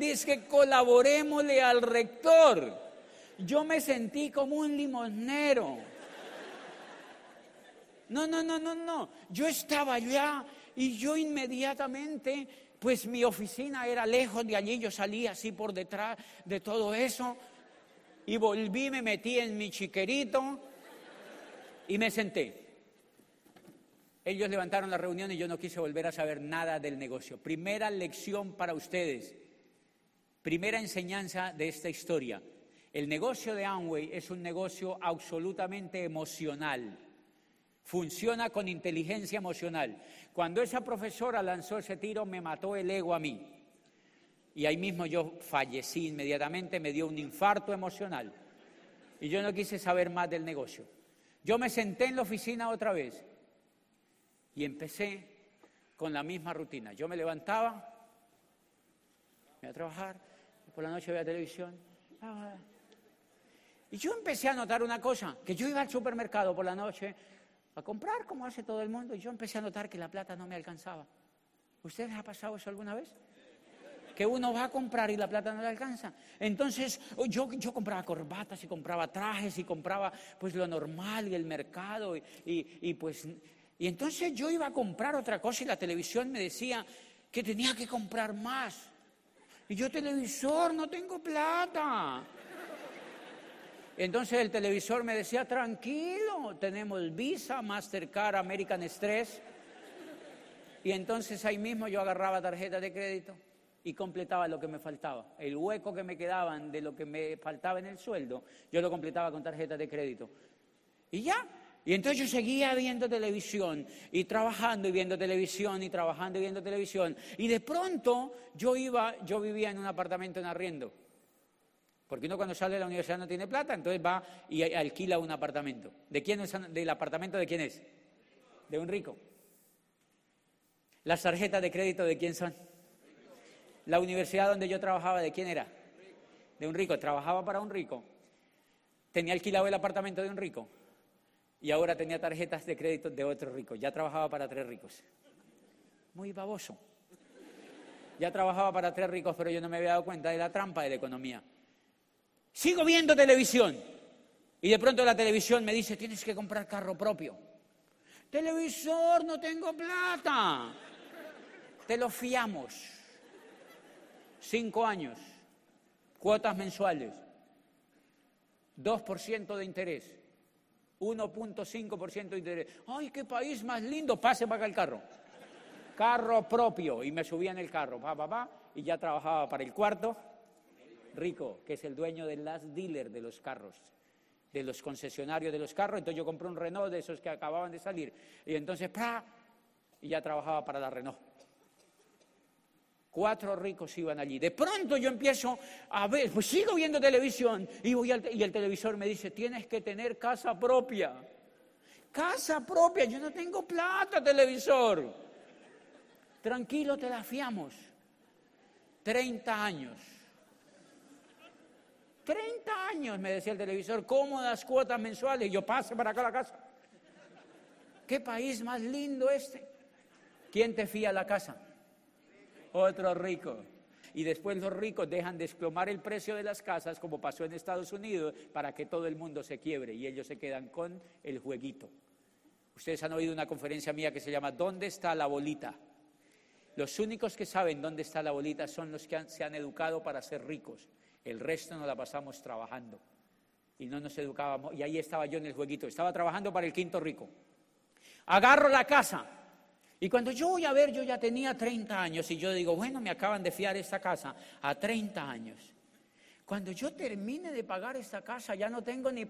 Dice que colaborémosle al rector. Yo me sentí como un limosnero. No, no, no, no, no. Yo estaba allá y yo inmediatamente, pues mi oficina era lejos de allí, yo salí así por detrás de todo eso y volví, me metí en mi chiquerito y me senté. Ellos levantaron la reunión y yo no quise volver a saber nada del negocio. Primera lección para ustedes, primera enseñanza de esta historia. El negocio de Amway es un negocio absolutamente emocional. Funciona con inteligencia emocional. Cuando esa profesora lanzó ese tiro, me mató el ego a mí. Y ahí mismo yo fallecí inmediatamente, me dio un infarto emocional. Y yo no quise saber más del negocio. Yo me senté en la oficina otra vez y empecé con la misma rutina. Yo me levantaba, me a trabajar, por la noche veía televisión. Y yo empecé a notar una cosa, que yo iba al supermercado por la noche a comprar como hace todo el mundo y yo empecé a notar que la plata no me alcanzaba. ¿Ustedes ha pasado eso alguna vez? que uno va a comprar y la plata no le alcanza. Entonces yo, yo compraba corbatas y compraba trajes y compraba pues lo normal y el mercado y, y pues y entonces yo iba a comprar otra cosa y la televisión me decía que tenía que comprar más. Y yo, televisor, no tengo plata. Entonces el televisor me decía, tranquilo, tenemos Visa, Mastercard, American Express. Y entonces ahí mismo yo agarraba tarjeta de crédito y completaba lo que me faltaba. El hueco que me quedaban de lo que me faltaba en el sueldo, yo lo completaba con tarjeta de crédito. Y ya, y entonces yo seguía viendo televisión y trabajando y viendo televisión y trabajando y viendo televisión. Y de pronto yo iba, yo vivía en un apartamento en arriendo. Porque uno cuando sale de la universidad no tiene plata, entonces va y alquila un apartamento. ¿De quién es? ¿Del apartamento de quién es? De un rico. ¿Las tarjetas de crédito de quién son? La universidad donde yo trabajaba, ¿de quién era? De un rico. Trabajaba para un rico. Tenía alquilado el apartamento de un rico y ahora tenía tarjetas de crédito de otro rico. Ya trabajaba para tres ricos. Muy baboso. Ya trabajaba para tres ricos, pero yo no me había dado cuenta de la trampa de la economía. Sigo viendo televisión. Y de pronto la televisión me dice, tienes que comprar carro propio. Televisor, no tengo plata. Te lo fiamos. Cinco años. Cuotas mensuales. 2% de interés. 1.5% de interés. ¡Ay, qué país más lindo! Pase para acá el carro. Carro propio. Y me subía en el carro, pa, pa, pa, y ya trabajaba para el cuarto. Rico, que es el dueño del last dealer de los carros, de los concesionarios de los carros. Entonces yo compré un Renault de esos que acababan de salir. Y entonces, ¡pa! Y ya trabajaba para la Renault. Cuatro ricos iban allí. De pronto yo empiezo a ver, pues sigo viendo televisión y, el televisor me dice, tienes que tener casa propia. Casa propia, yo no tengo plata, televisor. Tranquilo, te la fiamos. Treinta años. Treinta años, me decía el televisor, cómodas cuotas mensuales. Yo pase para acá la casa. ¿Qué país más lindo este? ¿Quién te fía la casa? Otro rico. Y después los ricos dejan desplomar el precio de las casas, como pasó en Estados Unidos, para que todo el mundo se quiebre y ellos se quedan con el jueguito. Ustedes han oído una conferencia mía que se llama ¿Dónde está la bolita? Los únicos que saben dónde está la bolita son los que se han educado para ser ricos. El resto nos la pasamos trabajando. Y no nos educábamos. Y ahí estaba yo en el jueguito. Estaba trabajando para el quinto rico. Agarro la casa. Y cuando yo voy a ver, yo ya tenía 30 años. Y yo digo, bueno, me acaban de fiar esta casa a 30 años. Cuando yo termine de pagar esta casa, ya no tengo ni...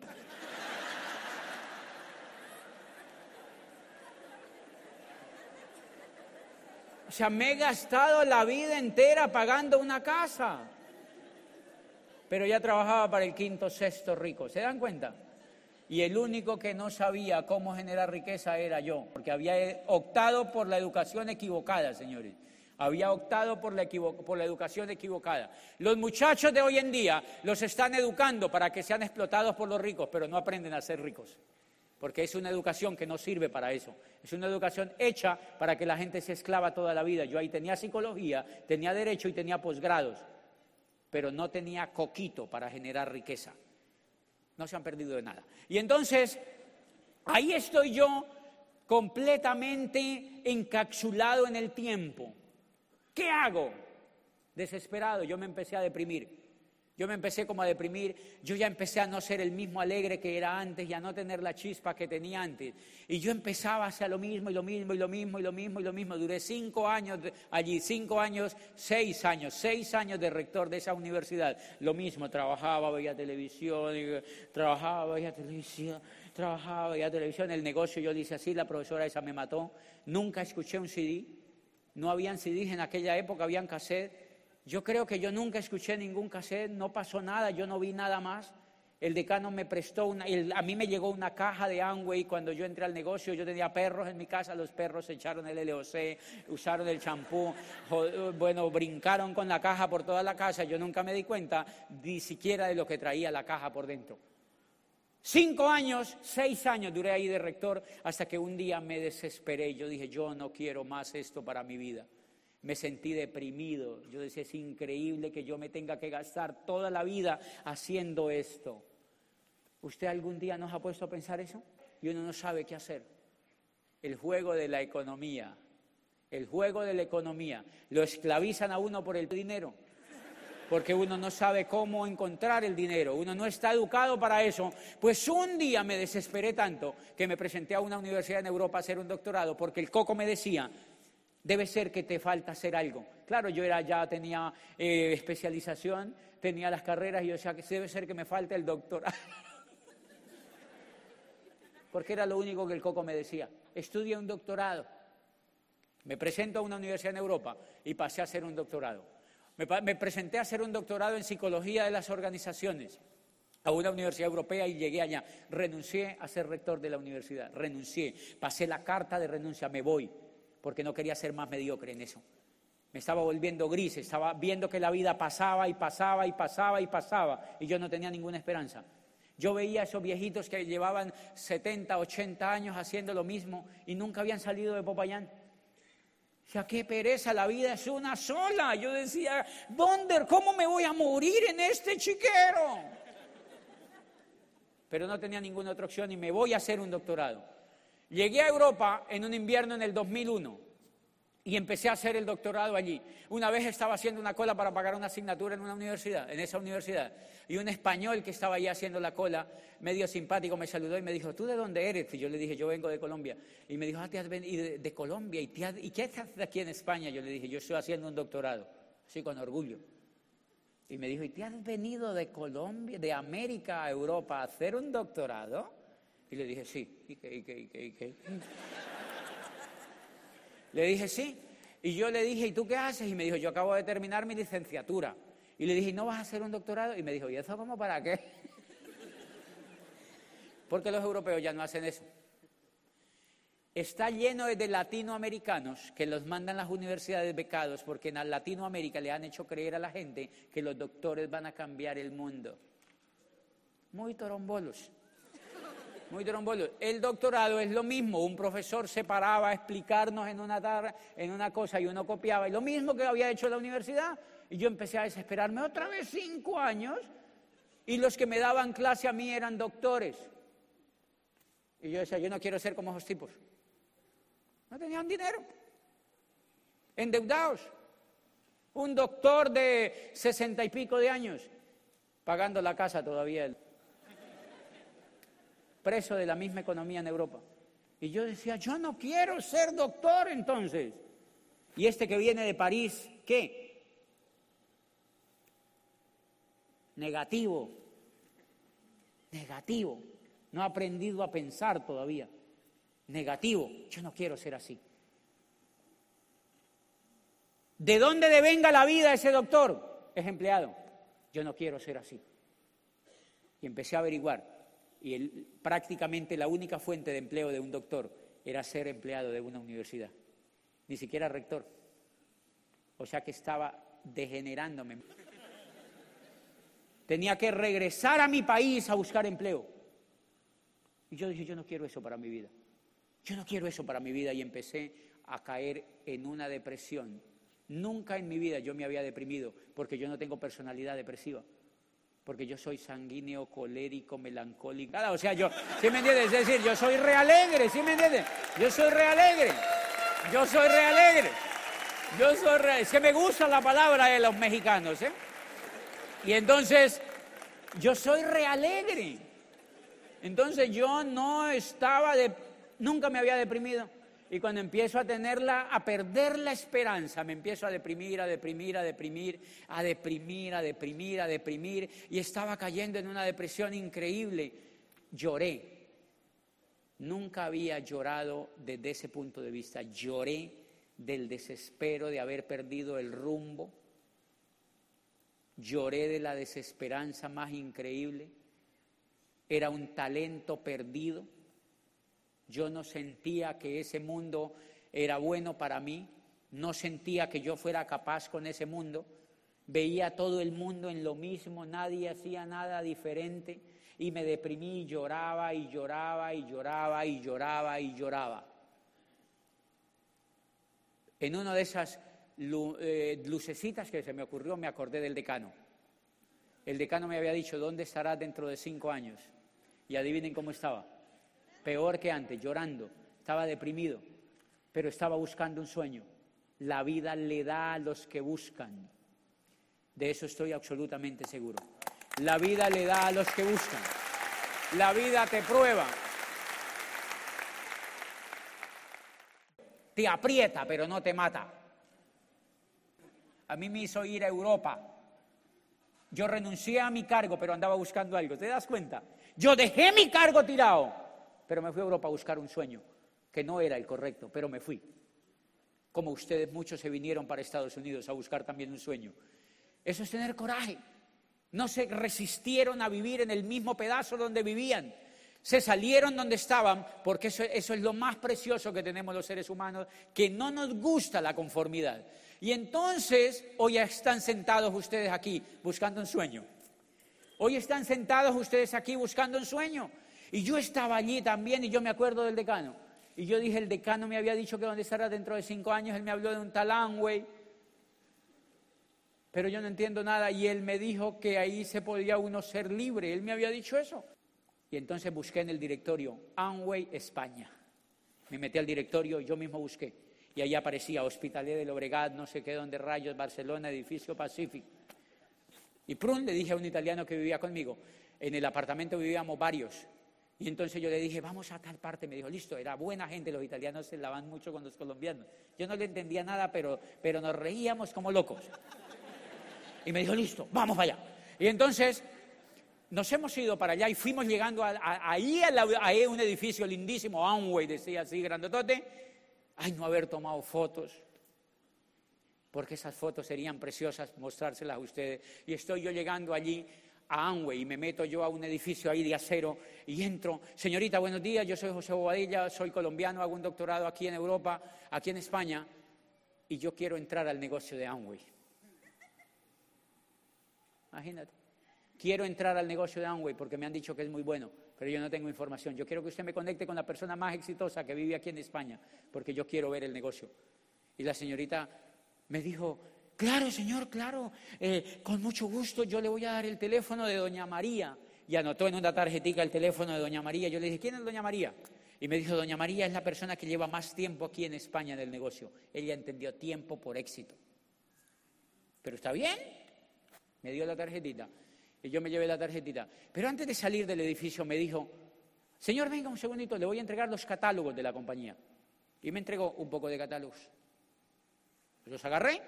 O sea, me he gastado la vida entera pagando una casa. Pero ya trabajaba para el quinto, sexto rico. ¿Se dan cuenta? Y el único que no sabía cómo generar riqueza era yo, porque había optado por la educación equivocada, señores. Había optado por la, por la educación equivocada. Los muchachos de hoy en día los están educando para que sean explotados por los ricos, pero no aprenden a ser ricos porque es una educación que no sirve para eso. Es una educación hecha para que la gente se esclava toda la vida. Yo ahí tenía psicología, tenía derecho y tenía posgrados, pero no tenía coquito para generar riqueza. No se han perdido de nada. Y entonces, ahí estoy yo completamente encapsulado en el tiempo. ¿Qué hago? Desesperado, yo me empecé a deprimir. Yo me empecé como a deprimir, yo ya empecé a no ser el mismo alegre que era antes y a no tener la chispa que tenía antes. Y yo empezaba a hacer lo mismo y lo mismo y lo mismo y lo mismo y lo mismo. Duré cinco años allí, cinco años, seis años, seis años de rector de esa universidad. Lo mismo, trabajaba, veía televisión, trabajaba, veía televisión, trabajaba, veía televisión. El negocio yo dice así, la profesora esa me mató. Nunca escuché un CD. No habían CDs en aquella época, habían cassette yo creo que yo nunca escuché ningún cassette, no pasó nada, yo no vi nada más. El decano me prestó una, a mí me llegó una caja de Amway cuando yo entré al negocio, yo tenía perros en mi casa, los perros echaron el LOC, usaron el champú, bueno, brincaron con la caja por toda la casa, yo nunca me di cuenta ni siquiera de lo que traía la caja por dentro. Cinco años, seis años duré ahí de rector hasta que un día me desesperé, yo dije, yo no quiero más esto para mi vida me sentí deprimido. Yo decía, es increíble que yo me tenga que gastar toda la vida haciendo esto. ¿Usted algún día nos ha puesto a pensar eso? Y uno no sabe qué hacer. El juego de la economía. El juego de la economía. Lo esclavizan a uno por el dinero. Porque uno no sabe cómo encontrar el dinero, uno no está educado para eso. Pues un día me desesperé tanto que me presenté a una universidad en Europa a hacer un doctorado porque el coco me decía, Debe ser que te falta hacer algo. Claro, yo era, ya tenía eh, especialización, tenía las carreras y yo decía que debe ser que me falta el doctorado. Porque era lo único que el coco me decía. Estudia un doctorado. Me presento a una universidad en Europa y pasé a hacer un doctorado. Me, me presenté a hacer un doctorado en psicología de las organizaciones a una universidad europea y llegué allá. Renuncié a ser rector de la universidad. Renuncié. Pasé la carta de renuncia. Me voy porque no quería ser más mediocre en eso. Me estaba volviendo gris, estaba viendo que la vida pasaba y pasaba y pasaba y pasaba y yo no tenía ninguna esperanza. Yo veía a esos viejitos que llevaban 70, 80 años haciendo lo mismo y nunca habían salido de Popayán. Sea, qué pereza, la vida es una sola. Yo decía, Bonder, ¿cómo me voy a morir en este chiquero? Pero no tenía ninguna otra opción y me voy a hacer un doctorado. Llegué a Europa en un invierno en el 2001 y empecé a hacer el doctorado allí. Una vez estaba haciendo una cola para pagar una asignatura en una universidad, en esa universidad, y un español que estaba allí haciendo la cola, medio simpático, me saludó y me dijo, ¿tú de dónde eres? Y yo le dije, yo vengo de Colombia. Y me dijo, ah, te has venido de, Colombia, ¿Y, ¿y qué haces aquí en España? Yo le dije, yo estoy haciendo un doctorado, así con orgullo. Y me dijo, ¿y te has venido de Colombia, de América a Europa a hacer un doctorado? Y le dije, sí. ¿Y qué, y qué, y qué, y qué? le dije, sí. Y yo le dije, ¿y tú qué haces? Y me dijo, yo acabo de terminar mi licenciatura. Y le dije, ¿no vas a hacer un doctorado? Y me dijo, ¿y eso cómo para qué? Porque los europeos ya no hacen eso. Está lleno de latinoamericanos que los mandan las universidades becados porque en Latinoamérica le han hecho creer a la gente que los doctores van a cambiar el mundo. Muy torombolos. Muy trombolo. El doctorado es lo mismo, un profesor se paraba a explicarnos en una, tar- en una cosa y uno copiaba, y lo mismo que había hecho la universidad, y yo empecé a desesperarme otra vez cinco años, y los que me daban clase a mí eran doctores. Y yo decía, yo no quiero ser como esos tipos. No tenían dinero, endeudados. Un doctor de sesenta y pico de años, pagando la casa todavía preso de la misma economía en Europa. Y yo decía, yo no quiero ser doctor entonces. Y este que viene de París, ¿qué? Negativo. Negativo. No ha aprendido a pensar todavía. Negativo. Yo no quiero ser así. ¿De dónde devenga la vida ese doctor? Es empleado. Yo no quiero ser así. Y empecé a averiguar. Y el- prácticamente la única fuente de empleo de un doctor era ser empleado de una universidad. Ni siquiera rector. O sea que estaba degenerándome. Tenía que regresar a mi país a buscar empleo. Y yo dije, yo no quiero eso para mi vida. Yo no quiero eso para mi vida. Y empecé a caer en una depresión. Nunca en mi vida yo me había deprimido porque yo no tengo personalidad depresiva porque yo soy sanguíneo, colérico, melancólico. O sea, yo, ¿sí me entiendes? Es decir, yo soy realegre, ¿sí me entiendes? Yo soy realegre. Yo soy realegre. Yo soy re... Es que me gusta la palabra de los mexicanos, ¿eh? Y entonces, yo soy realegre. Entonces yo no estaba de... Nunca me había deprimido. Y cuando empiezo a tenerla, a perder la esperanza, me empiezo a deprimir, a deprimir, a deprimir, a deprimir, a deprimir, a deprimir. Y estaba cayendo en una depresión increíble. Lloré. Nunca había llorado desde ese punto de vista. Lloré del desespero de haber perdido el rumbo. Lloré de la desesperanza más increíble. Era un talento perdido. Yo no sentía que ese mundo era bueno para mí. No sentía que yo fuera capaz con ese mundo. Veía todo el mundo en lo mismo, nadie hacía nada diferente y me deprimí y lloraba y lloraba y lloraba y lloraba y lloraba. En una de esas eh, lucecitas que se me ocurrió me acordé del decano. El decano me había dicho, ¿dónde estarás dentro de cinco años? Y adivinen cómo estaba. Peor que antes, llorando. Estaba deprimido, pero estaba buscando un sueño. La vida le da a los que buscan. De eso estoy absolutamente seguro. La vida le da a los que buscan. La vida te prueba. Te aprieta, pero no te mata. A mí me hizo ir a Europa. Yo renuncié a mi cargo, pero andaba buscando algo. ¿Te das cuenta? Yo dejé mi cargo tirado, pero me fui a Europa a buscar un sueño, que no era el correcto, pero me fui. Como ustedes muchos se vinieron para Estados Unidos a buscar también un sueño. Eso es tener coraje. No se resistieron a vivir en el mismo pedazo donde vivían. Se salieron donde estaban, porque eso, es lo más precioso que tenemos los seres humanos, que no nos gusta la conformidad. Y entonces, hoy están sentados ustedes aquí buscando un sueño. Hoy están sentados ustedes aquí buscando un sueño. Y yo estaba allí también y yo me acuerdo del decano. Y yo dije, el decano me había dicho que donde estará dentro de cinco años, él me habló de un talangüey. Pero yo no entiendo nada y él me dijo que ahí se podía uno ser libre. Él me había dicho eso. Y entonces busqué en el directorio Amway España. Me metí al directorio yo mismo busqué. Y ahí aparecía Hospitalet del Obregat, no sé qué, donde rayos, Barcelona, edificio Pacific. Y prun, le dije a un italiano que vivía conmigo, en el apartamento vivíamos varios. Y entonces yo le dije, vamos a tal parte. Me dijo, listo, era buena gente, los italianos se lavan mucho con los colombianos. Yo no le entendía nada, pero, pero nos reíamos como locos. Y me dijo, listo, vamos allá. Y entonces nos hemos ido para allá y fuimos llegando a- ahí a, la- un edificio lindísimo, Amway, decía así, grandotote. Ay, no haber tomado fotos, porque esas fotos serían preciosas mostrárselas a ustedes. Y estoy yo llegando allí a Amway y me meto yo a un edificio ahí de acero y entro. Señorita, buenos días, yo soy José Bobadilla, soy colombiano, hago un doctorado aquí en Europa, aquí en España, y yo quiero entrar al negocio de Amway. Imagínate. Quiero entrar al negocio de Amway porque me han dicho que es muy bueno, pero yo no tengo información. Yo quiero que usted me conecte con la persona más exitosa que vive aquí en España, porque yo quiero ver el negocio. Y la señorita me dijo, claro, señor, claro, eh, con mucho gusto yo le voy a dar el teléfono de doña María. Y anotó en una tarjetita el teléfono de doña María. Yo le dije, ¿quién es doña María? Y me dijo, doña María es la persona que lleva más tiempo aquí en España en el negocio. Ella entendió tiempo por éxito. Pero está bien, me dio la tarjetita. Y yo me llevé la tarjetita. Pero antes de salir del edificio me dijo, señor, venga un segundito, le voy a entregar los catálogos de la compañía. Y me entregó un poco de catálogos. Los agarré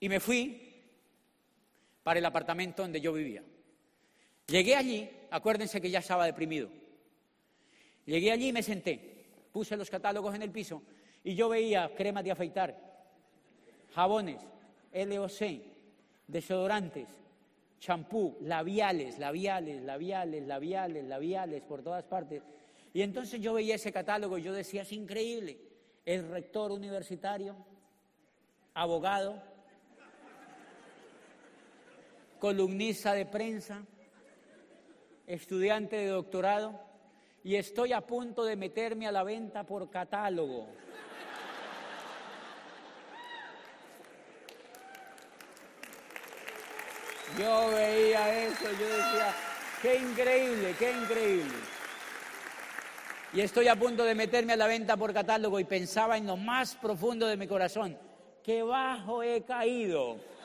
y me fui para el apartamento donde yo vivía. Llegué allí, acuérdense que ya estaba deprimido. Llegué allí y me senté, puse los catálogos en el piso y yo veía cremas de afeitar, jabones, LOC, desodorantes, champú, labiales, labiales, labiales, labiales, labiales por todas partes. Y entonces yo veía ese catálogo y yo decía, es increíble, el rector universitario, abogado, columnista de prensa, estudiante de doctorado, y estoy a punto de meterme a la venta por catálogo. Yo veía eso, yo decía, qué increíble, qué increíble. Y estoy a punto de meterme a la venta por catálogo y pensaba en lo más profundo de mi corazón, qué bajo he caído.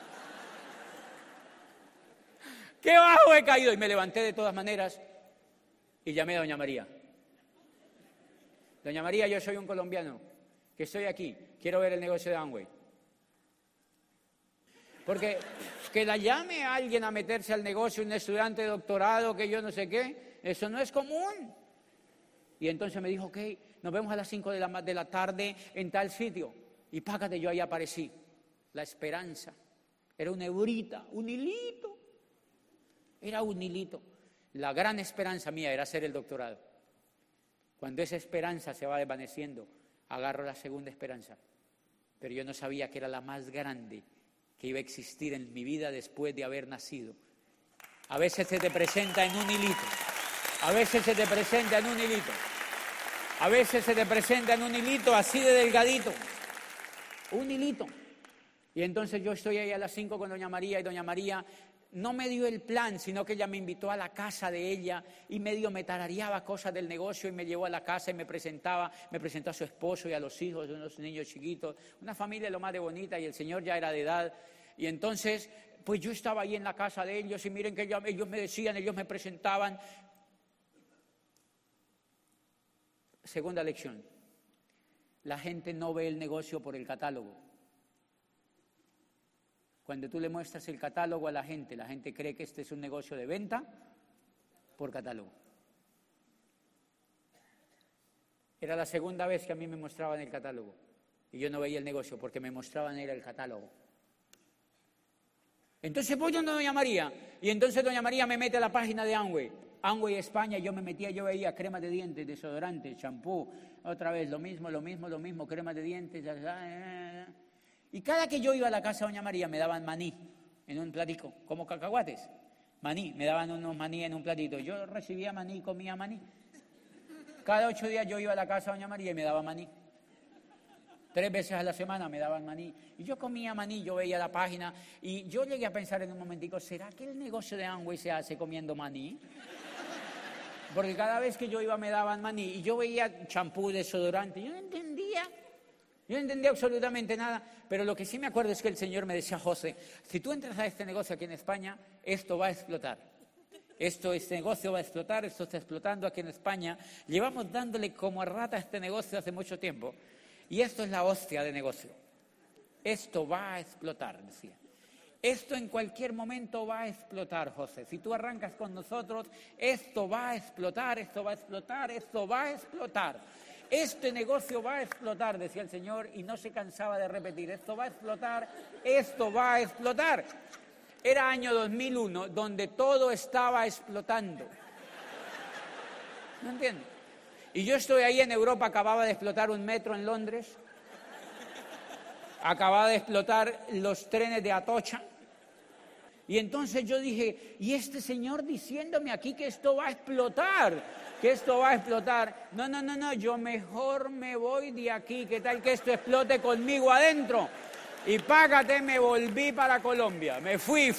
Qué bajo he caído. Y me levanté de todas maneras y llamé a Doña María. Doña María, yo soy un colombiano que estoy aquí, quiero ver el negocio de Amway. Porque que la llame a alguien a meterse al negocio, un estudiante de doctorado, que yo no sé qué, eso no es común. Y entonces me dijo, ok, nos vemos a las 5 de la, de la tarde en tal sitio. Y págate, yo ahí aparecí. La esperanza. Era una hebrita, un hilito. Era un hilito. La gran esperanza mía era hacer el doctorado. Cuando esa esperanza se va desvaneciendo, agarro la segunda esperanza. Pero yo no sabía que era la más grande que iba a existir en mi vida después de haber nacido. A veces se te presenta en un hilito, a veces se te presenta en un hilito, a veces se te presenta en un hilito así de delgadito, un hilito. Y entonces yo estoy ahí a las 5 con Doña María y Doña María no me dio el plan, sino que ella me invitó a la casa de ella y medio me tarareaba cosas del negocio y me llevó a la casa y me presentaba, me presentó a su esposo y a los hijos de unos niños chiquitos, una familia lo más de bonita y el señor ya era de edad y entonces, pues yo estaba ahí en la casa de ellos y miren que ellos me decían, ellos me presentaban. Segunda lección, la gente no ve el negocio por el catálogo. Cuando tú le muestras el catálogo a la gente, la gente cree que este es un negocio de venta por catálogo. Era la segunda vez que a mí me mostraban el catálogo y yo no veía el negocio porque me mostraban era el catálogo. Entonces voy donde Doña María y entonces Doña María me mete a la página de Amway. Amway España, yo me metía, yo veía crema de dientes, desodorante, champú, otra vez lo mismo, lo mismo, lo mismo, crema de dientes. Y cada que yo iba a la casa de Doña María me daban maní en un platico, como cacahuates. Maní, me daban unos maní en un platito. Yo recibía maní, comía maní. Cada ocho días yo iba a la casa de Doña María y me daba maní. Tres veces a la semana me daban maní. Y yo comía maní, yo veía la página y yo llegué a pensar en un momentico, ¿será que el negocio de Amway se hace comiendo maní? Porque cada vez que yo iba me daban maní y yo veía champú, desodorante, yo no entendía. Yo no entendía absolutamente nada, pero lo que sí me acuerdo es que el Señor me decía, José, si tú entras a este negocio aquí en España, esto va a explotar. Esto, este negocio va a explotar, esto está explotando aquí en España. Llevamos dándole como a rata a este negocio hace mucho tiempo. Y esto es la hostia de negocio. Esto va a explotar, decía. Esto en cualquier momento va a explotar, José. Si tú arrancas con nosotros, esto va a explotar, esto va a explotar, esto va a explotar. Este negocio va a explotar, decía el Señor, y no se cansaba de repetir, esto va a explotar, esto va a explotar. Era año 2001, donde todo estaba explotando. ¿No entiendes? Y yo estoy ahí en Europa, acababa de explotar un metro en Londres, acababa de explotar los trenes de Atocha, Y entonces yo dije, ¿y este señor diciéndome aquí que esto va a explotar? Que esto va a explotar. No, no, no, no, yo mejor me voy de aquí. ¿Qué tal que esto explote conmigo adentro? Y págate, me volví para Colombia. Me fui.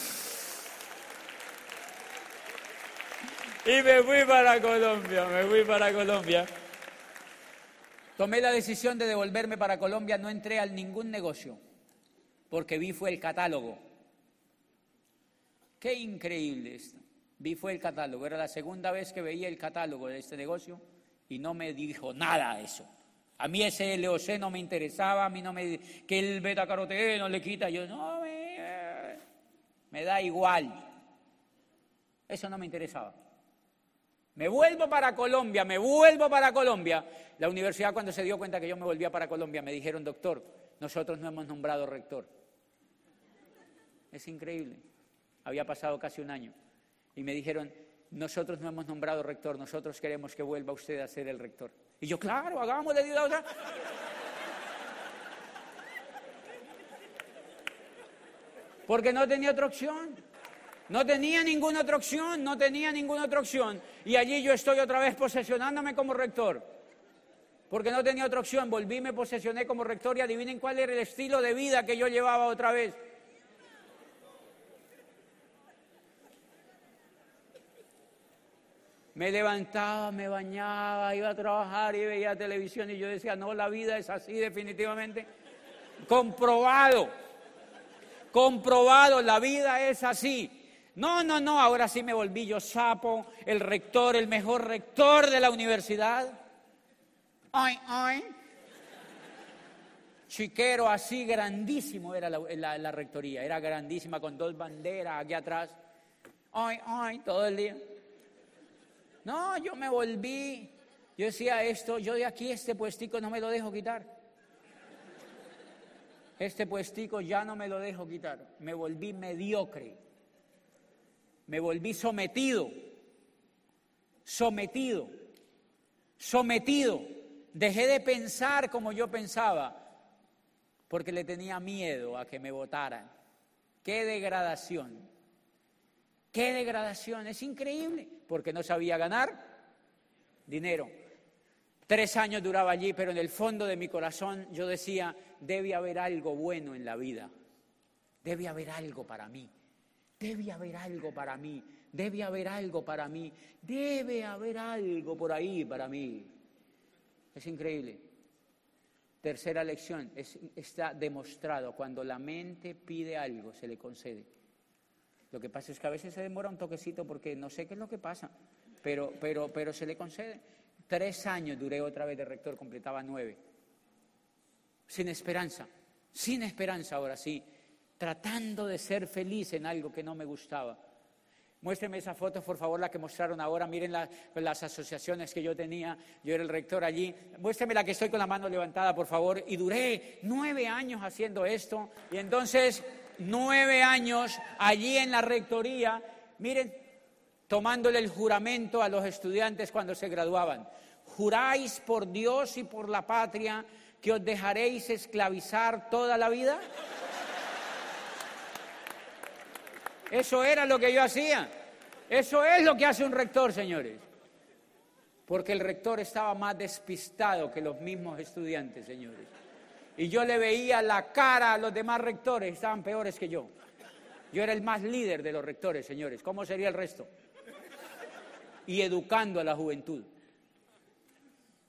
Y me fui para Colombia, me fui para Colombia. Tomé la decisión de devolverme para Colombia, no entré a ningún negocio, porque vi fue el catálogo. Qué increíble esto. Vi fue el catálogo, era la segunda vez que veía el catálogo de este negocio y no me dijo nada de eso. A mí ese LOC no me interesaba, a mí no me... que el beta caroteno le quita, yo no, me, me da igual. Eso no me interesaba. Me vuelvo para Colombia, me vuelvo para Colombia. La universidad cuando se dio cuenta que yo me volvía para Colombia me dijeron, doctor, nosotros no hemos nombrado rector. Es increíble. Había pasado casi un año. Y me dijeron, nosotros no hemos nombrado rector, nosotros queremos que vuelva usted a ser el rector. Y yo, claro, hagámosle de otra. Porque no tenía otra opción. No tenía ninguna otra opción, no tenía ninguna otra opción. Y allí yo estoy otra vez posesionándome como rector. Porque no tenía otra opción, volví, me posesioné como rector y adivinen cuál era el estilo de vida que yo llevaba otra vez. Me levantaba, me bañaba, iba a trabajar y veía televisión y yo decía, no, la vida es así definitivamente. Comprobado, comprobado, la vida es así. No, no, no, ahora sí me volví yo sapo, el rector, el mejor rector de la universidad. Ay, ay. Chiquero así, grandísimo era la, rectoría, era grandísima con dos banderas aquí atrás. Ay, ay, todo el día. No, yo me volví, yo decía esto, yo de aquí este puestico no me lo dejo quitar. Este puestico ya no me lo dejo quitar. Me volví mediocre me volví sometido, sometido, sometido. Dejé de pensar como yo pensaba porque le tenía miedo a que me votaran. Qué degradación, qué degradación, es increíble, porque no sabía ganar dinero. Tres años duraba allí, pero en el fondo de mi corazón yo decía, debe haber algo bueno en la vida, debe haber algo para mí. Debe haber algo para mí, debe haber algo para mí, debe haber algo por ahí para mí. Es increíble. Tercera lección, está demostrado, cuando la mente pide algo, se le concede. Lo que pasa es que a veces se demora un toquecito porque no sé qué es lo que pasa, pero, pero, pero se le concede. Tres años duré otra vez de rector, completaba nueve. Sin esperanza, sin esperanza ahora sí tratando de ser feliz en algo que no me gustaba. Muéstrenme esa foto, por favor, la que mostraron ahora. Miren las asociaciones que yo tenía. Yo era el rector allí. Muéstrenme la que estoy con la mano levantada, por favor. Y duré nueve años haciendo esto. Y entonces, nueve años allí en la rectoría. Miren, tomándole el juramento a los estudiantes cuando se graduaban. ¿Juráis por Dios y por la patria que os dejaréis esclavizar toda la vida? Eso era lo que yo hacía. Eso es lo que hace un rector, señores. Porque el rector estaba más despistado que los mismos estudiantes, señores. Y yo le veía la cara a los demás rectores, estaban peores que yo. Yo era el más líder de los rectores, señores. ¿Cómo sería el resto? Y educando a la juventud.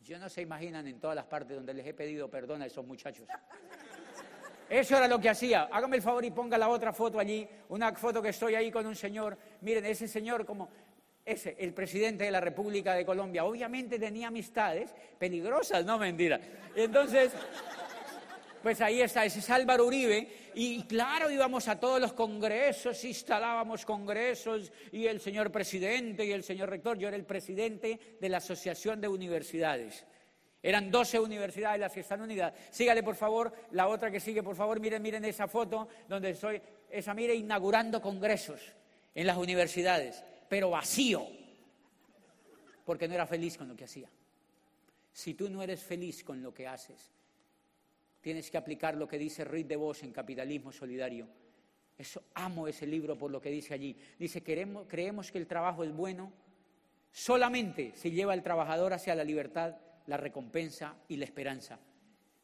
Yo no se imaginan en todas las partes donde les he pedido perdón a esos muchachos. Eso era lo que hacía. Hágame el favor y ponga la otra foto allí, una foto que estoy ahí con un señor. Miren, ese señor como ese, el presidente de la República de Colombia, obviamente tenía amistades peligrosas, no mentira. Entonces, pues ahí está, ese es Álvaro Uribe, y claro, íbamos a todos los congresos, instalábamos congresos, y el señor presidente y el señor rector, yo era el presidente de la Asociación de Universidades. Eran 12 universidades las que están unidas. Sígale, por favor, la otra que sigue, por favor, miren, miren esa foto donde estoy, esa mire, inaugurando congresos en las universidades, pero vacío, porque no era feliz con lo que hacía. Si tú no eres feliz con lo que haces, tienes que aplicar lo que dice Ruiz de Vos en Capitalismo Solidario. Eso, amo ese libro por lo que dice allí. Dice, queremos, creemos que el trabajo es bueno solamente si lleva al trabajador hacia la libertad, la recompensa y la esperanza.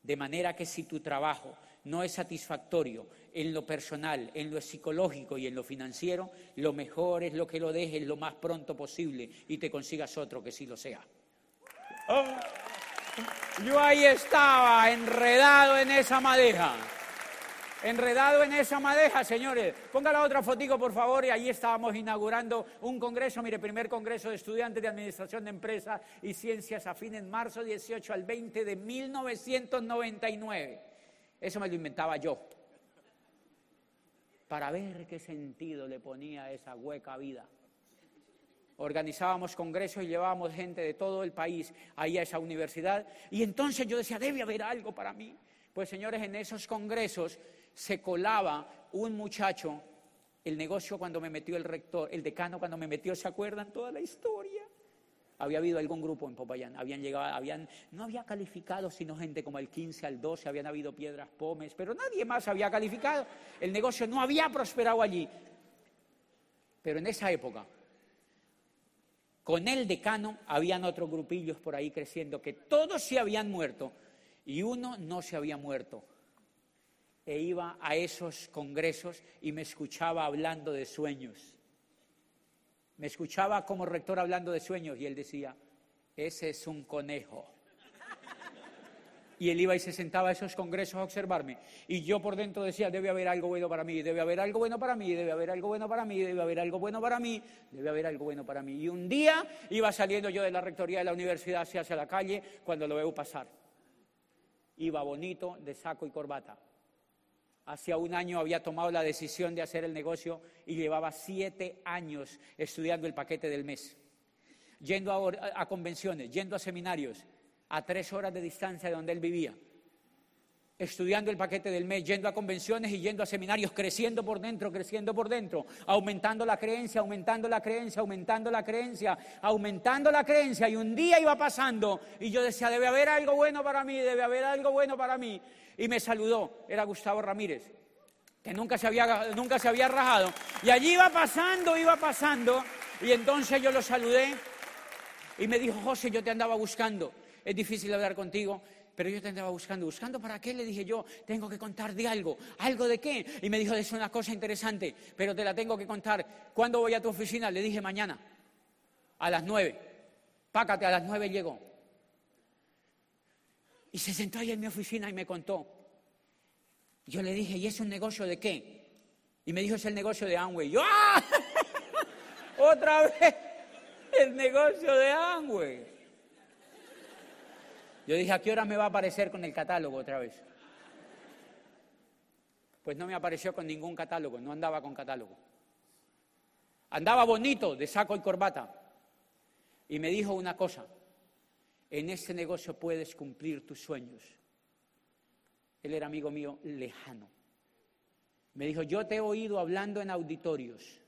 De manera que si tu trabajo no es satisfactorio en lo personal, en lo psicológico y en lo financiero, lo mejor es lo que lo dejes lo más pronto posible y te consigas otro que sí lo sea. Oh. Yo ahí estaba, enredado en esa madeja. Enredado en esa madeja, señores. Ponga la otra fotico, por favor, y ahí estábamos inaugurando un congreso, mire, primer congreso de estudiantes de Administración de Empresas y Ciencias afín en marzo 18 al 20 de 1999. Eso me lo inventaba yo. Para ver qué sentido le ponía esa hueca vida. Organizábamos congresos y llevábamos gente de todo el país ahí a esa universidad. Y entonces yo decía, debe haber algo para mí. Pues señores, en esos congresos se colaba un muchacho, el negocio cuando me metió el rector, el decano cuando me metió, ¿se acuerdan toda la historia? había habido algún grupo en Popayán, habían llegado, habían, no había calificado sino gente como el 15 al 12, habían habido piedras pomes, pero nadie más había calificado. El negocio no había prosperado allí. Pero en esa época, con el decano, habían otros grupillos por ahí creciendo que todos se habían muerto y uno no se había muerto. E iba a esos congresos y me escuchaba hablando de sueños me escuchaba como rector hablando de sueños y él decía, ese es un conejo. Y él iba y se sentaba a esos congresos a observarme. Y yo por dentro decía, debe haber algo bueno para mí, debe haber algo bueno para mí, debe haber algo bueno para mí, debe haber algo bueno para mí, debe haber algo bueno para mí. Y un día iba saliendo yo de la rectoría de la universidad hacia, la calle cuando lo veo pasar. Iba bonito, de saco y corbata hacía un año había tomado la decisión de hacer el negocio y llevaba siete años estudiando el paquete del mes, yendo a, convenciones, yendo a seminarios, a tres horas de distancia de donde él vivía, estudiando el paquete del mes, yendo a convenciones y yendo a seminarios, creciendo por dentro, creciendo por dentro, aumentando la creencia, aumentando la creencia, aumentando la creencia, aumentando la creencia. Y un día iba pasando y yo decía, debe haber algo bueno para mí, debe haber algo bueno para mí y me saludó, era Gustavo Ramírez, que nunca se había, nunca se había rajado. Y allí iba pasando, iba pasando, y entonces yo lo saludé y me dijo, José, yo te andaba buscando, es difícil hablar contigo, pero yo te andaba buscando. ¿Buscando para qué? Le dije yo, tengo que contar de algo. ¿Algo de qué? Y me dijo, es una cosa interesante, pero te la tengo que contar. ¿Cuándo voy a tu oficina? Le dije, mañana, a las nueve. Pácate, a las nueve llegó. Y se sentó ahí en mi oficina y me contó. Yo le dije, ¿y es un negocio de qué? Y me dijo, es el negocio de Amway. yo, ¡ah! Otra vez, el negocio de Amway. Yo dije, ¿a qué hora me va a aparecer con el catálogo otra vez? Pues no me apareció con ningún catálogo, no andaba con catálogo. Andaba bonito, de saco y corbata. Y me dijo una cosa, en ese negocio puedes cumplir tus sueños. Él era amigo mío lejano. Me dijo, yo te he oído hablando en auditorios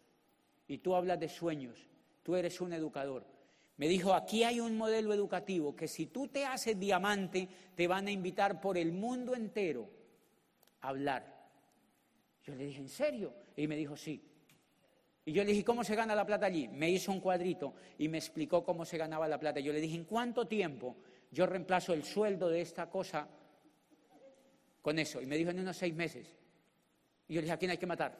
y tú hablas de sueños, tú eres un educador. Me dijo, aquí hay un modelo educativo que si tú te haces diamante, te van a invitar por el mundo entero a hablar. Yo le dije, ¿en serio? Y me dijo, sí. Y yo le dije, ¿cómo se gana la plata allí? Me hizo un cuadrito y me explicó cómo se ganaba la plata. Yo le dije, ¿en cuánto tiempo yo reemplazo el sueldo de esta cosa con eso? Y me dijo, en unos seis meses. Y yo le dije, ¿a quién hay que matar?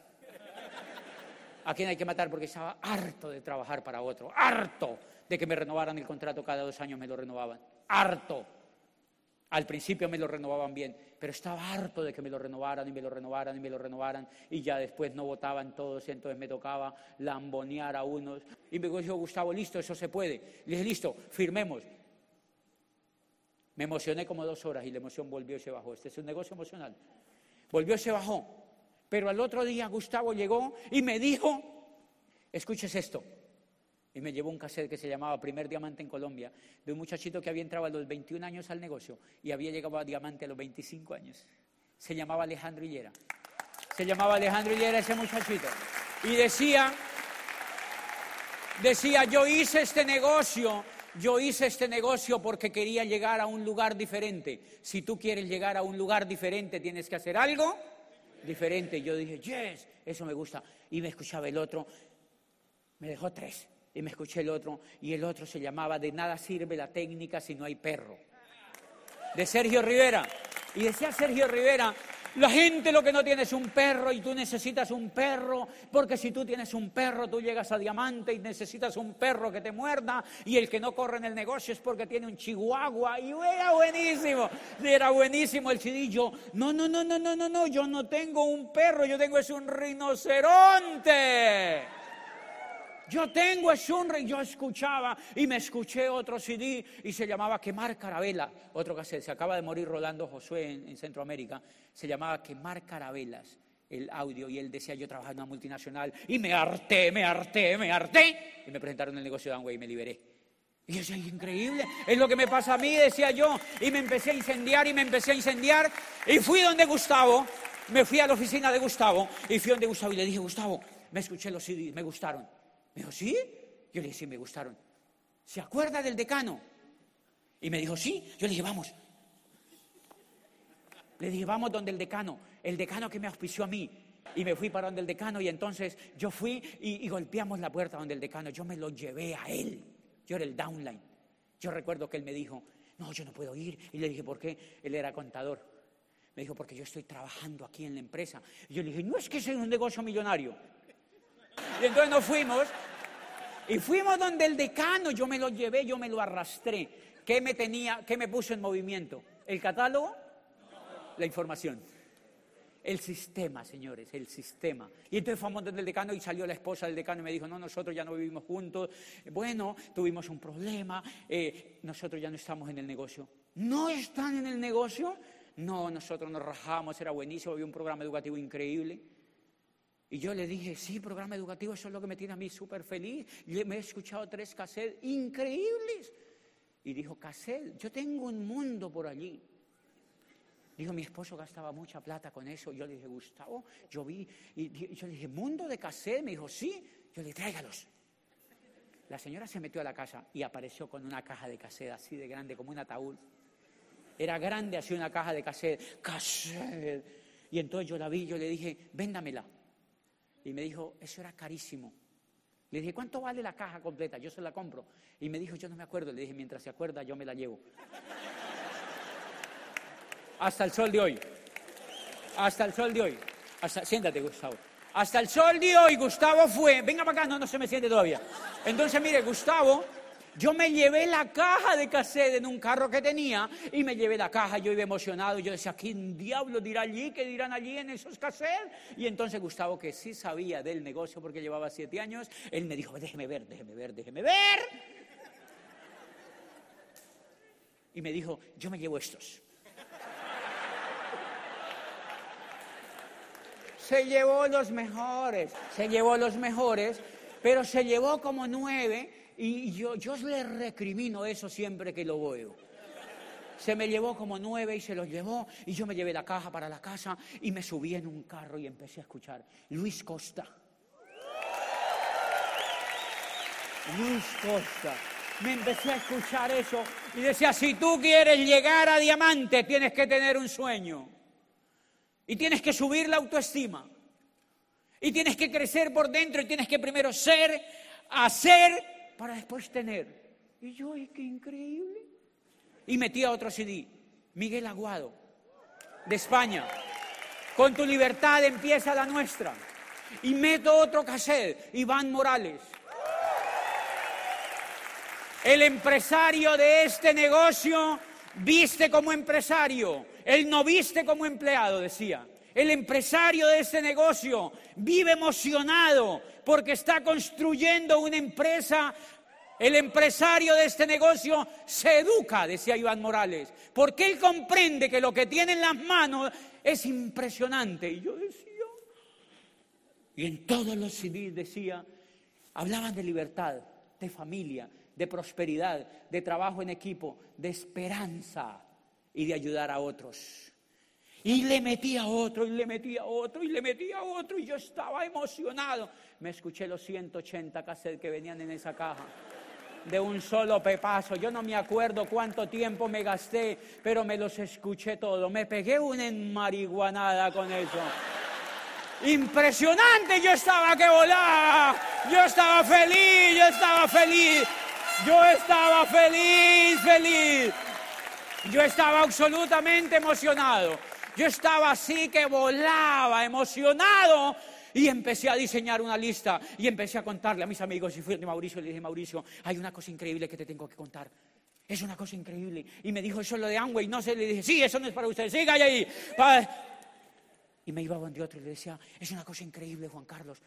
¿A quién hay que matar? Porque estaba harto de trabajar para otro, harto de que me renovaran el contrato cada dos años, me lo renovaban, harto. Al principio me lo renovaban bien, pero estaba harto de que me lo renovaran y me lo renovaran y me lo renovaran y ya después no votaban todos y entonces me tocaba lambonear a unos. Y me dijo, Gustavo, listo, eso se puede. Le dije, listo, firmemos. Me emocioné como dos horas y la emoción volvió y se bajó. Este es un negocio emocional. Volvió y se bajó. Pero al otro día Gustavo llegó y me dijo, escuches esto, y me llevó un cassette que se llamaba Primer Diamante en Colombia, de un muchachito que había entrado a los 21 años al negocio y había llegado a diamante a los 25 años. Se llamaba Alejandro Hillera. Se llamaba Alejandro Hillera ese muchachito. Y decía, decía, yo hice este negocio, yo hice este negocio porque quería llegar a un lugar diferente. Si tú quieres llegar a un lugar diferente, tienes que hacer algo diferente. Yo dije, yes, eso me gusta. Y me escuchaba el otro, me dejó tres. Y me escuché el otro, y el otro se llamaba De nada sirve la técnica si no hay perro. De Sergio Rivera. Y decía Sergio Rivera, la gente lo que no tiene es un perro y tú necesitas un perro, porque si tú tienes un perro, tú llegas a diamante y necesitas un perro que te muerda, y el que no corre en el negocio es porque tiene un chihuahua, y era buenísimo, era buenísimo el chidillo. No, no, no, no, no, no, no, yo no tengo un perro, yo tengo es un rinoceronte. Yo tengo es un yo escuchaba y me escuché otro CD y se llamaba Quemar Carabela, otro que se, acaba de morir Rolando Josué en, Centroamérica, se llamaba Quemar Carabelas el audio y él decía yo trabajo en una multinacional y me harté, me harté, me harté. Y me presentaron el negocio de Amway y me liberé. Y yo decía, increíble, es lo que me pasa a mí, decía yo, y me empecé a incendiar y me empecé a incendiar. Y fui donde Gustavo, me fui a la oficina de Gustavo y fui donde Gustavo y le dije, Gustavo, me escuché los CDs, me gustaron. Me dijo, ¿sí? Yo le dije, sí, me gustaron. ¿Se acuerda del decano? Y me dijo, sí. Yo le dije, vamos. Le dije, vamos donde el decano, el decano que me auspició a mí. Y me fui para donde el decano y entonces yo fui y, golpeamos la puerta donde el decano. Yo me lo llevé a él. Yo era el downline. Yo recuerdo que él me dijo, no, yo no puedo ir. Y le dije, ¿por qué? Él era contador. Me dijo, porque yo estoy trabajando aquí en la empresa. Y yo le dije, no es que sea un negocio millonario. Y entonces nos fuimos y fuimos donde el decano, yo me lo llevé, yo me lo arrastré. ¿Qué me tenía, qué me puso en movimiento? ¿El catálogo? La información. El sistema, señores, el sistema. Y entonces fuimos donde el decano y salió la esposa del decano y me dijo, no, nosotros ya no vivimos juntos. Bueno, tuvimos un problema, eh, nosotros ya no estamos en el negocio. ¿No están en el negocio? No, nosotros nos rajamos, era buenísimo, había un programa educativo increíble. Y yo le dije, sí, programa educativo, eso es lo que me tiene a mí súper feliz. Y me he escuchado tres cassettes increíbles. Y dijo, cassette, yo tengo un mundo por allí. Dijo, mi esposo gastaba mucha plata con eso. Yo le dije, Gustavo, yo vi, y yo le dije, mundo de cassette. Me dijo, sí. Yo le dije, tráigalos. La señora se metió a la casa y apareció con una caja de cassette así de grande, como un ataúd. Era grande así una caja de cassette. Cassette. Y entonces yo la vi, yo le dije, véndamela. Y me dijo, eso era carísimo. Le dije, ¿cuánto vale la caja completa? Yo se la compro. Y me dijo, yo no me acuerdo. Le dije, mientras se acuerda, yo me la llevo. Hasta el sol de hoy. Hasta el sol de hoy. siéntate, Gustavo. Hasta el sol de hoy, Gustavo fue. Venga para acá, no, no se me siente todavía. Entonces, mire, Gustavo yo me llevé la caja de cassette en un carro que tenía y me llevé la caja, yo iba emocionado, yo decía, ¿quién diablo dirá allí? ¿Qué dirán allí en esos cassettes? Y entonces Gustavo, que sí sabía del negocio porque llevaba siete años, él me dijo, déjeme ver, déjeme ver, déjeme ver. Y me dijo, yo me llevo estos. Se llevó los mejores, se llevó los mejores, pero se llevó como nueve y yo, yo le recrimino eso siempre que lo veo. Se me llevó como nueve y se los llevó y yo me llevé la caja para la casa y me subí en un carro y empecé a escuchar Luis Costa. Luis Costa. Me empecé a escuchar eso y decía, si tú quieres llegar a diamante, tienes que tener un sueño. Y tienes que subir la autoestima. Y tienes que crecer por dentro y tienes que primero ser, hacer para después tener. Y yo, ¡ay, qué increíble! Y metí a otro CD, Miguel Aguado, de España. Con tu libertad empieza la nuestra. Y meto otro cassette, Iván Morales. El empresario de este negocio viste como empresario, él no viste como empleado, decía. El empresario de este negocio vive emocionado porque está construyendo una empresa. El empresario de este negocio se educa, decía Iván Morales, porque él comprende que lo que tiene en las manos es impresionante. Y yo decía, y en todos los CDs decía, hablaban de libertad, de familia, de prosperidad, de trabajo en equipo, de esperanza y de ayudar a otros. Y le metía otro, y le metía otro, y le metía otro, y yo estaba emocionado. Me escuché los 180 cassettes que venían en esa caja. De un solo pepazo. Yo no me acuerdo cuánto tiempo me gasté, pero me los escuché todos. Me pegué una enmarihuanada con eso. Impresionante, yo estaba que volaba, yo estaba feliz, yo estaba feliz, yo estaba feliz, feliz. Yo estaba absolutamente emocionado. Yo estaba así que volaba, emocionado, y empecé a diseñar una lista y empecé a contarle a mis amigos y fui de Mauricio y le dije, Mauricio, hay una cosa increíble que te tengo que contar. Es una cosa increíble. Y me dijo, eso es lo de Amway. No sé, le dije, sí, eso no es para usted, siga ahí. Y me iba donde otro y le decía, es una cosa increíble, Juan Carlos.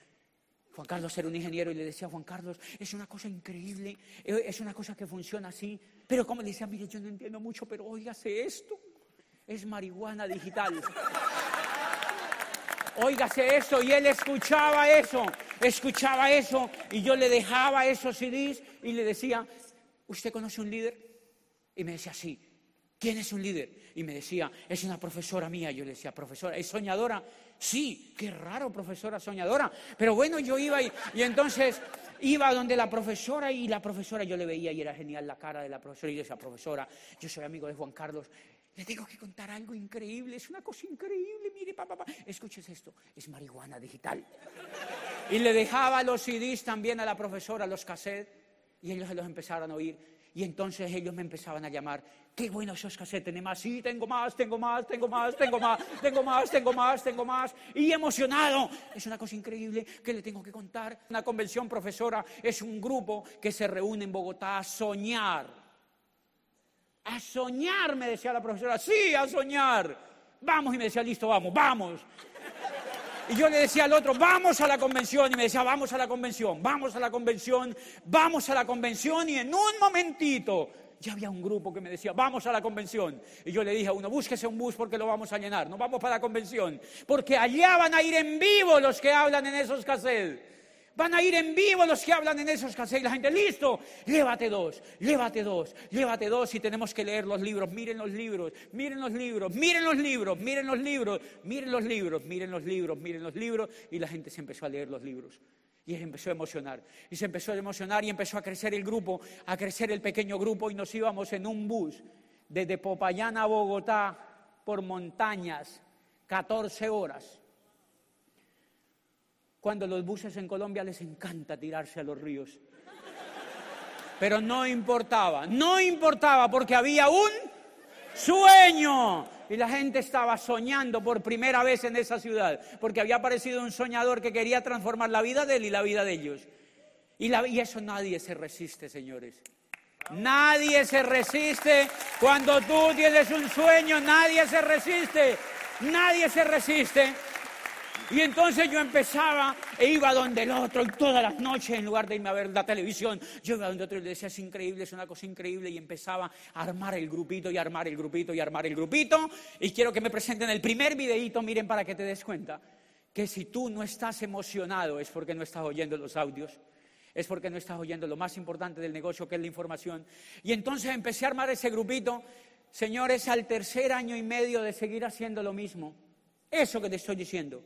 Juan Carlos era un ingeniero y le decía, Juan Carlos, es una cosa increíble, eh, es una cosa que funciona así. Pero como le decía, mire, yo no entiendo mucho, pero óigase esto, es marihuana digital. Óigase esto, y él escuchaba eso, escuchaba eso, y yo le dejaba esos CDs y le decía, ¿usted conoce un líder? Y me decía, sí. ¿Quién es un líder? Y me decía, es una profesora mía. Yo le decía, profesora, ¿es soñadora? Sí, qué raro, profesora soñadora. Pero bueno, yo iba y, y entonces iba donde la profesora y la profesora yo le veía y era genial la cara de la profesora y yo decía, profesora, yo soy amigo de Juan Carlos, le tengo que contar algo increíble, es una cosa increíble, mire, papá, papá, escuches esto, es marihuana digital. Y le dejaba los CDs también a la profesora, los cassettes, y ellos se los empezaron a oír. Y entonces ellos me empezaban a llamar, qué bueno esos cassettes, ¿tenés más? Sí, tengo más, tengo más, tengo más, tengo más, tengo más, tengo más, tengo más. Y emocionado, es una cosa increíble que le tengo que contar. Una convención profesora es un grupo que se reúne en Bogotá a soñar. A soñar, me decía la profesora, sí, a soñar. Vamos, y me decía, listo, vamos, vamos. Y yo le decía al otro, vamos a la convención. Y me decía, vamos a la convención, vamos a la convención, vamos a la convención. Y en un momentito ya había un grupo que me decía, vamos a la convención. Y yo le dije a uno, búsquese un bus porque lo vamos a llenar. No vamos para la convención. Porque allá van a ir en vivo los que hablan en esos cassettes. Van a ir en vivo los que hablan en esos cassettes. La gente, listo, llévate dos, llévate dos, llévate dos y tenemos que leer los libros. Miren los libros, miren los libros, miren los libros, miren los libros, miren los libros, miren los libros, miren los libros. Y la gente se empezó a leer los libros. Y empezó a emocionar. Y se empezó a emocionar y empezó a crecer el grupo, a crecer el pequeño grupo. Y nos íbamos en un bus desde Popayán a Bogotá por montañas, 14 horas cuando los buses en Colombia les encanta tirarse a los ríos. Pero no importaba, no importaba porque había un sueño. Y la gente estaba soñando por primera vez en esa ciudad, porque había aparecido un soñador que quería transformar la vida de él y la vida de ellos. Y, y eso nadie se resiste, señores. Nadie se resiste cuando tú tienes un sueño, nadie se resiste, nadie se resiste. Y entonces yo empezaba e iba donde el otro y todas las noches, en lugar de irme a ver la televisión, yo iba donde otro y le decía, es increíble, es una cosa increíble, y empezaba a armar el grupito y armar el grupito y armar el grupito. Y quiero que me presenten el primer videíto, miren para que te des cuenta, que si tú no estás emocionado es porque no estás oyendo los audios es porque no estás oyendo lo más importante del negocio, que es la información. Y entonces empecé a armar ese grupito, señores, al tercer año y medio de seguir haciendo lo mismo. Eso que te estoy diciendo.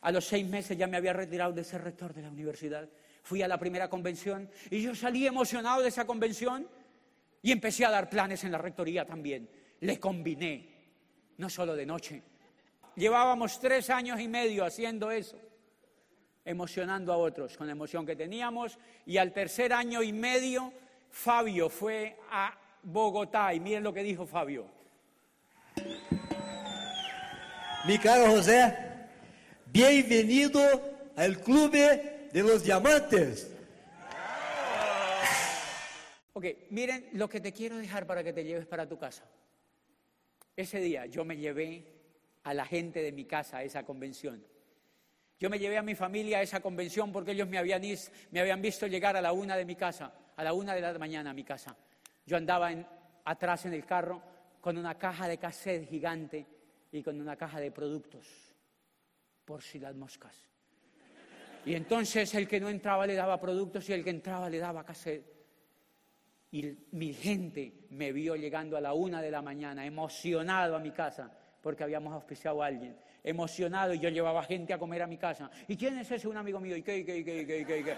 A los seis meses ya me había retirado de ser rector de la universidad. Fui a la primera convención y yo salí emocionado de esa convención y empecé a dar planes en la rectoría también. Le combiné, no solo de noche. Llevábamos tres años y medio haciendo eso, emocionando a otros con la emoción que teníamos. Y al tercer año y medio, Fabio fue a Bogotá y miren lo que dijo Fabio. Mi caro José, Bienvenido al Club de los Diamantes. Ok, miren lo que te quiero dejar para que te lleves para tu casa. Ese día yo me llevé a la gente de mi casa a esa convención. Yo me llevé a mi familia a esa convención porque ellos me habían, me habían visto llegar a la una de mi casa, a la una de la mañana a mi casa. Yo andaba atrás en el carro con una caja de cassette gigante y con una caja de productos por si las moscas. Y entonces el que no entraba le daba productos y el que entraba le daba cassette. Y mi gente me vio llegando a la una de la mañana, emocionado a mi casa, porque habíamos auspiciado a alguien. Emocionado, y yo llevaba gente a comer a mi casa. ¿Y quién es ese? Un amigo mío. ¿Y qué, qué, qué, qué, qué, qué?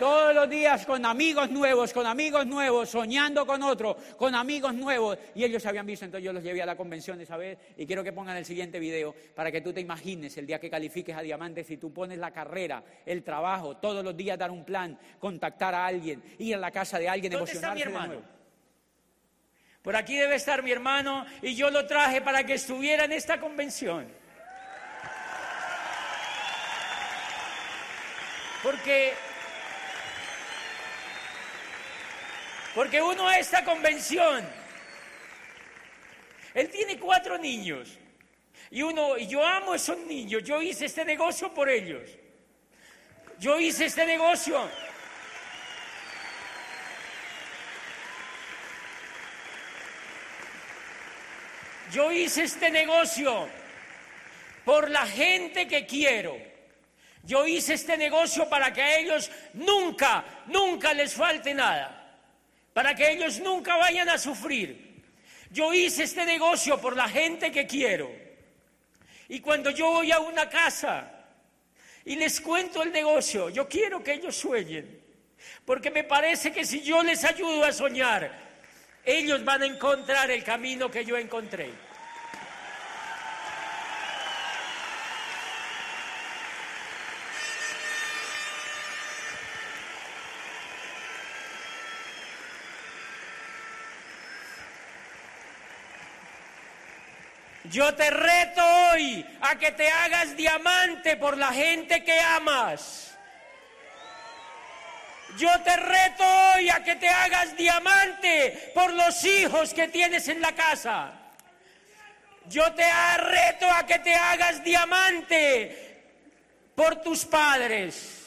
Todos los días con amigos nuevos, con amigos nuevos, soñando con otro, con amigos nuevos. Y ellos se habían visto, entonces yo los llevé a la convención esa vez. Y quiero que pongan el siguiente video para que tú te imagines el día que califiques a Diamantes, si tú pones la carrera, el trabajo, todos los días dar un plan, contactar a alguien, ir a la casa de alguien, ¿Dónde está mi emocionarse de hermano? nuevo. Por aquí debe estar mi hermano y yo lo traje para que estuviera en esta convención. Porque porque uno a esta convención él tiene cuatro niños y uno y yo amo a esos niños, yo hice este negocio por ellos. Yo hice este negocio Yo hice este negocio por la gente que quiero. Yo hice este negocio para que a ellos nunca, nunca les falte nada. Para que ellos nunca vayan a sufrir. Yo hice este negocio por la gente que quiero. Y cuando yo voy a una casa y les cuento el negocio, yo quiero que ellos sueñen. Porque me parece que si yo les ayudo a soñar, ellos van a encontrar el camino que yo encontré. Yo te reto hoy a que te hagas diamante por la gente que amas. Yo te reto hoy a que te hagas diamante por los hijos que tienes en la casa. Yo te reto a que te hagas diamante por tus padres.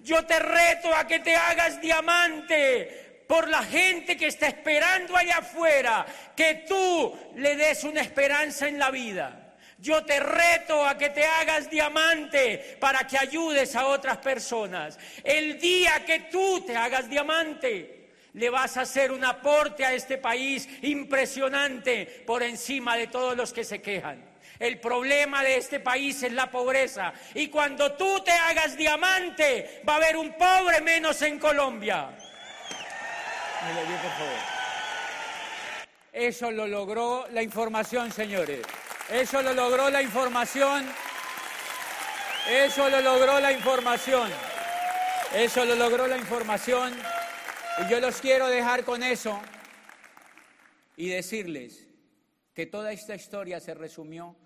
Yo te reto a que te hagas diamante por la gente que está esperando allá afuera, que tú le des una esperanza en la vida. Yo te reto a que te hagas diamante para que ayudes a otras personas. El día que tú te hagas diamante, le vas a hacer un aporte a este país impresionante por encima de todos los que se quejan. El problema de este país es la pobreza. Y cuando tú te hagas diamante, va a haber un pobre menos en Colombia. Por favor. Eso lo logró la información, señores. Eso lo logró la información. Eso lo logró la información. Eso lo logró la información. Y yo los quiero dejar con eso y decirles que toda esta historia se resumió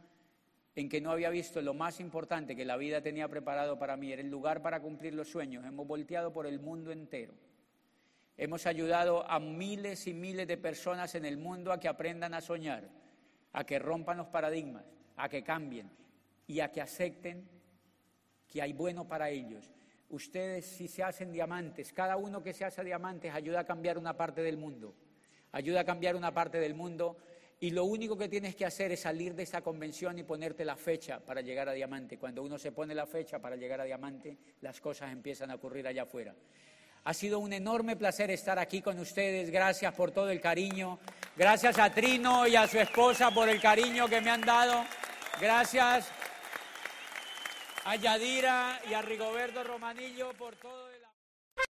en que no había visto lo más importante que la vida tenía preparado para mí, era el lugar para cumplir los sueños. Hemos volteado por el mundo entero. Hemos ayudado a miles y miles de personas en el mundo a que aprendan a soñar, a que rompan los paradigmas, a que cambien y a que acepten que hay bueno para ellos. Ustedes si se hacen diamantes, cada uno que se hace diamantes ayuda a cambiar una parte del mundo, ayuda a cambiar una parte del mundo y lo único que tienes que hacer es salir de esa convención y ponerte la fecha para llegar a diamante. Cuando uno se pone la fecha para llegar a diamante, las cosas empiezan a ocurrir allá afuera. Ha sido un enorme placer estar aquí con ustedes. Gracias por todo el cariño. Gracias a Trino y a su esposa por el cariño que me han dado. Gracias a Yadira y a Rigoberto Romanillo por todo.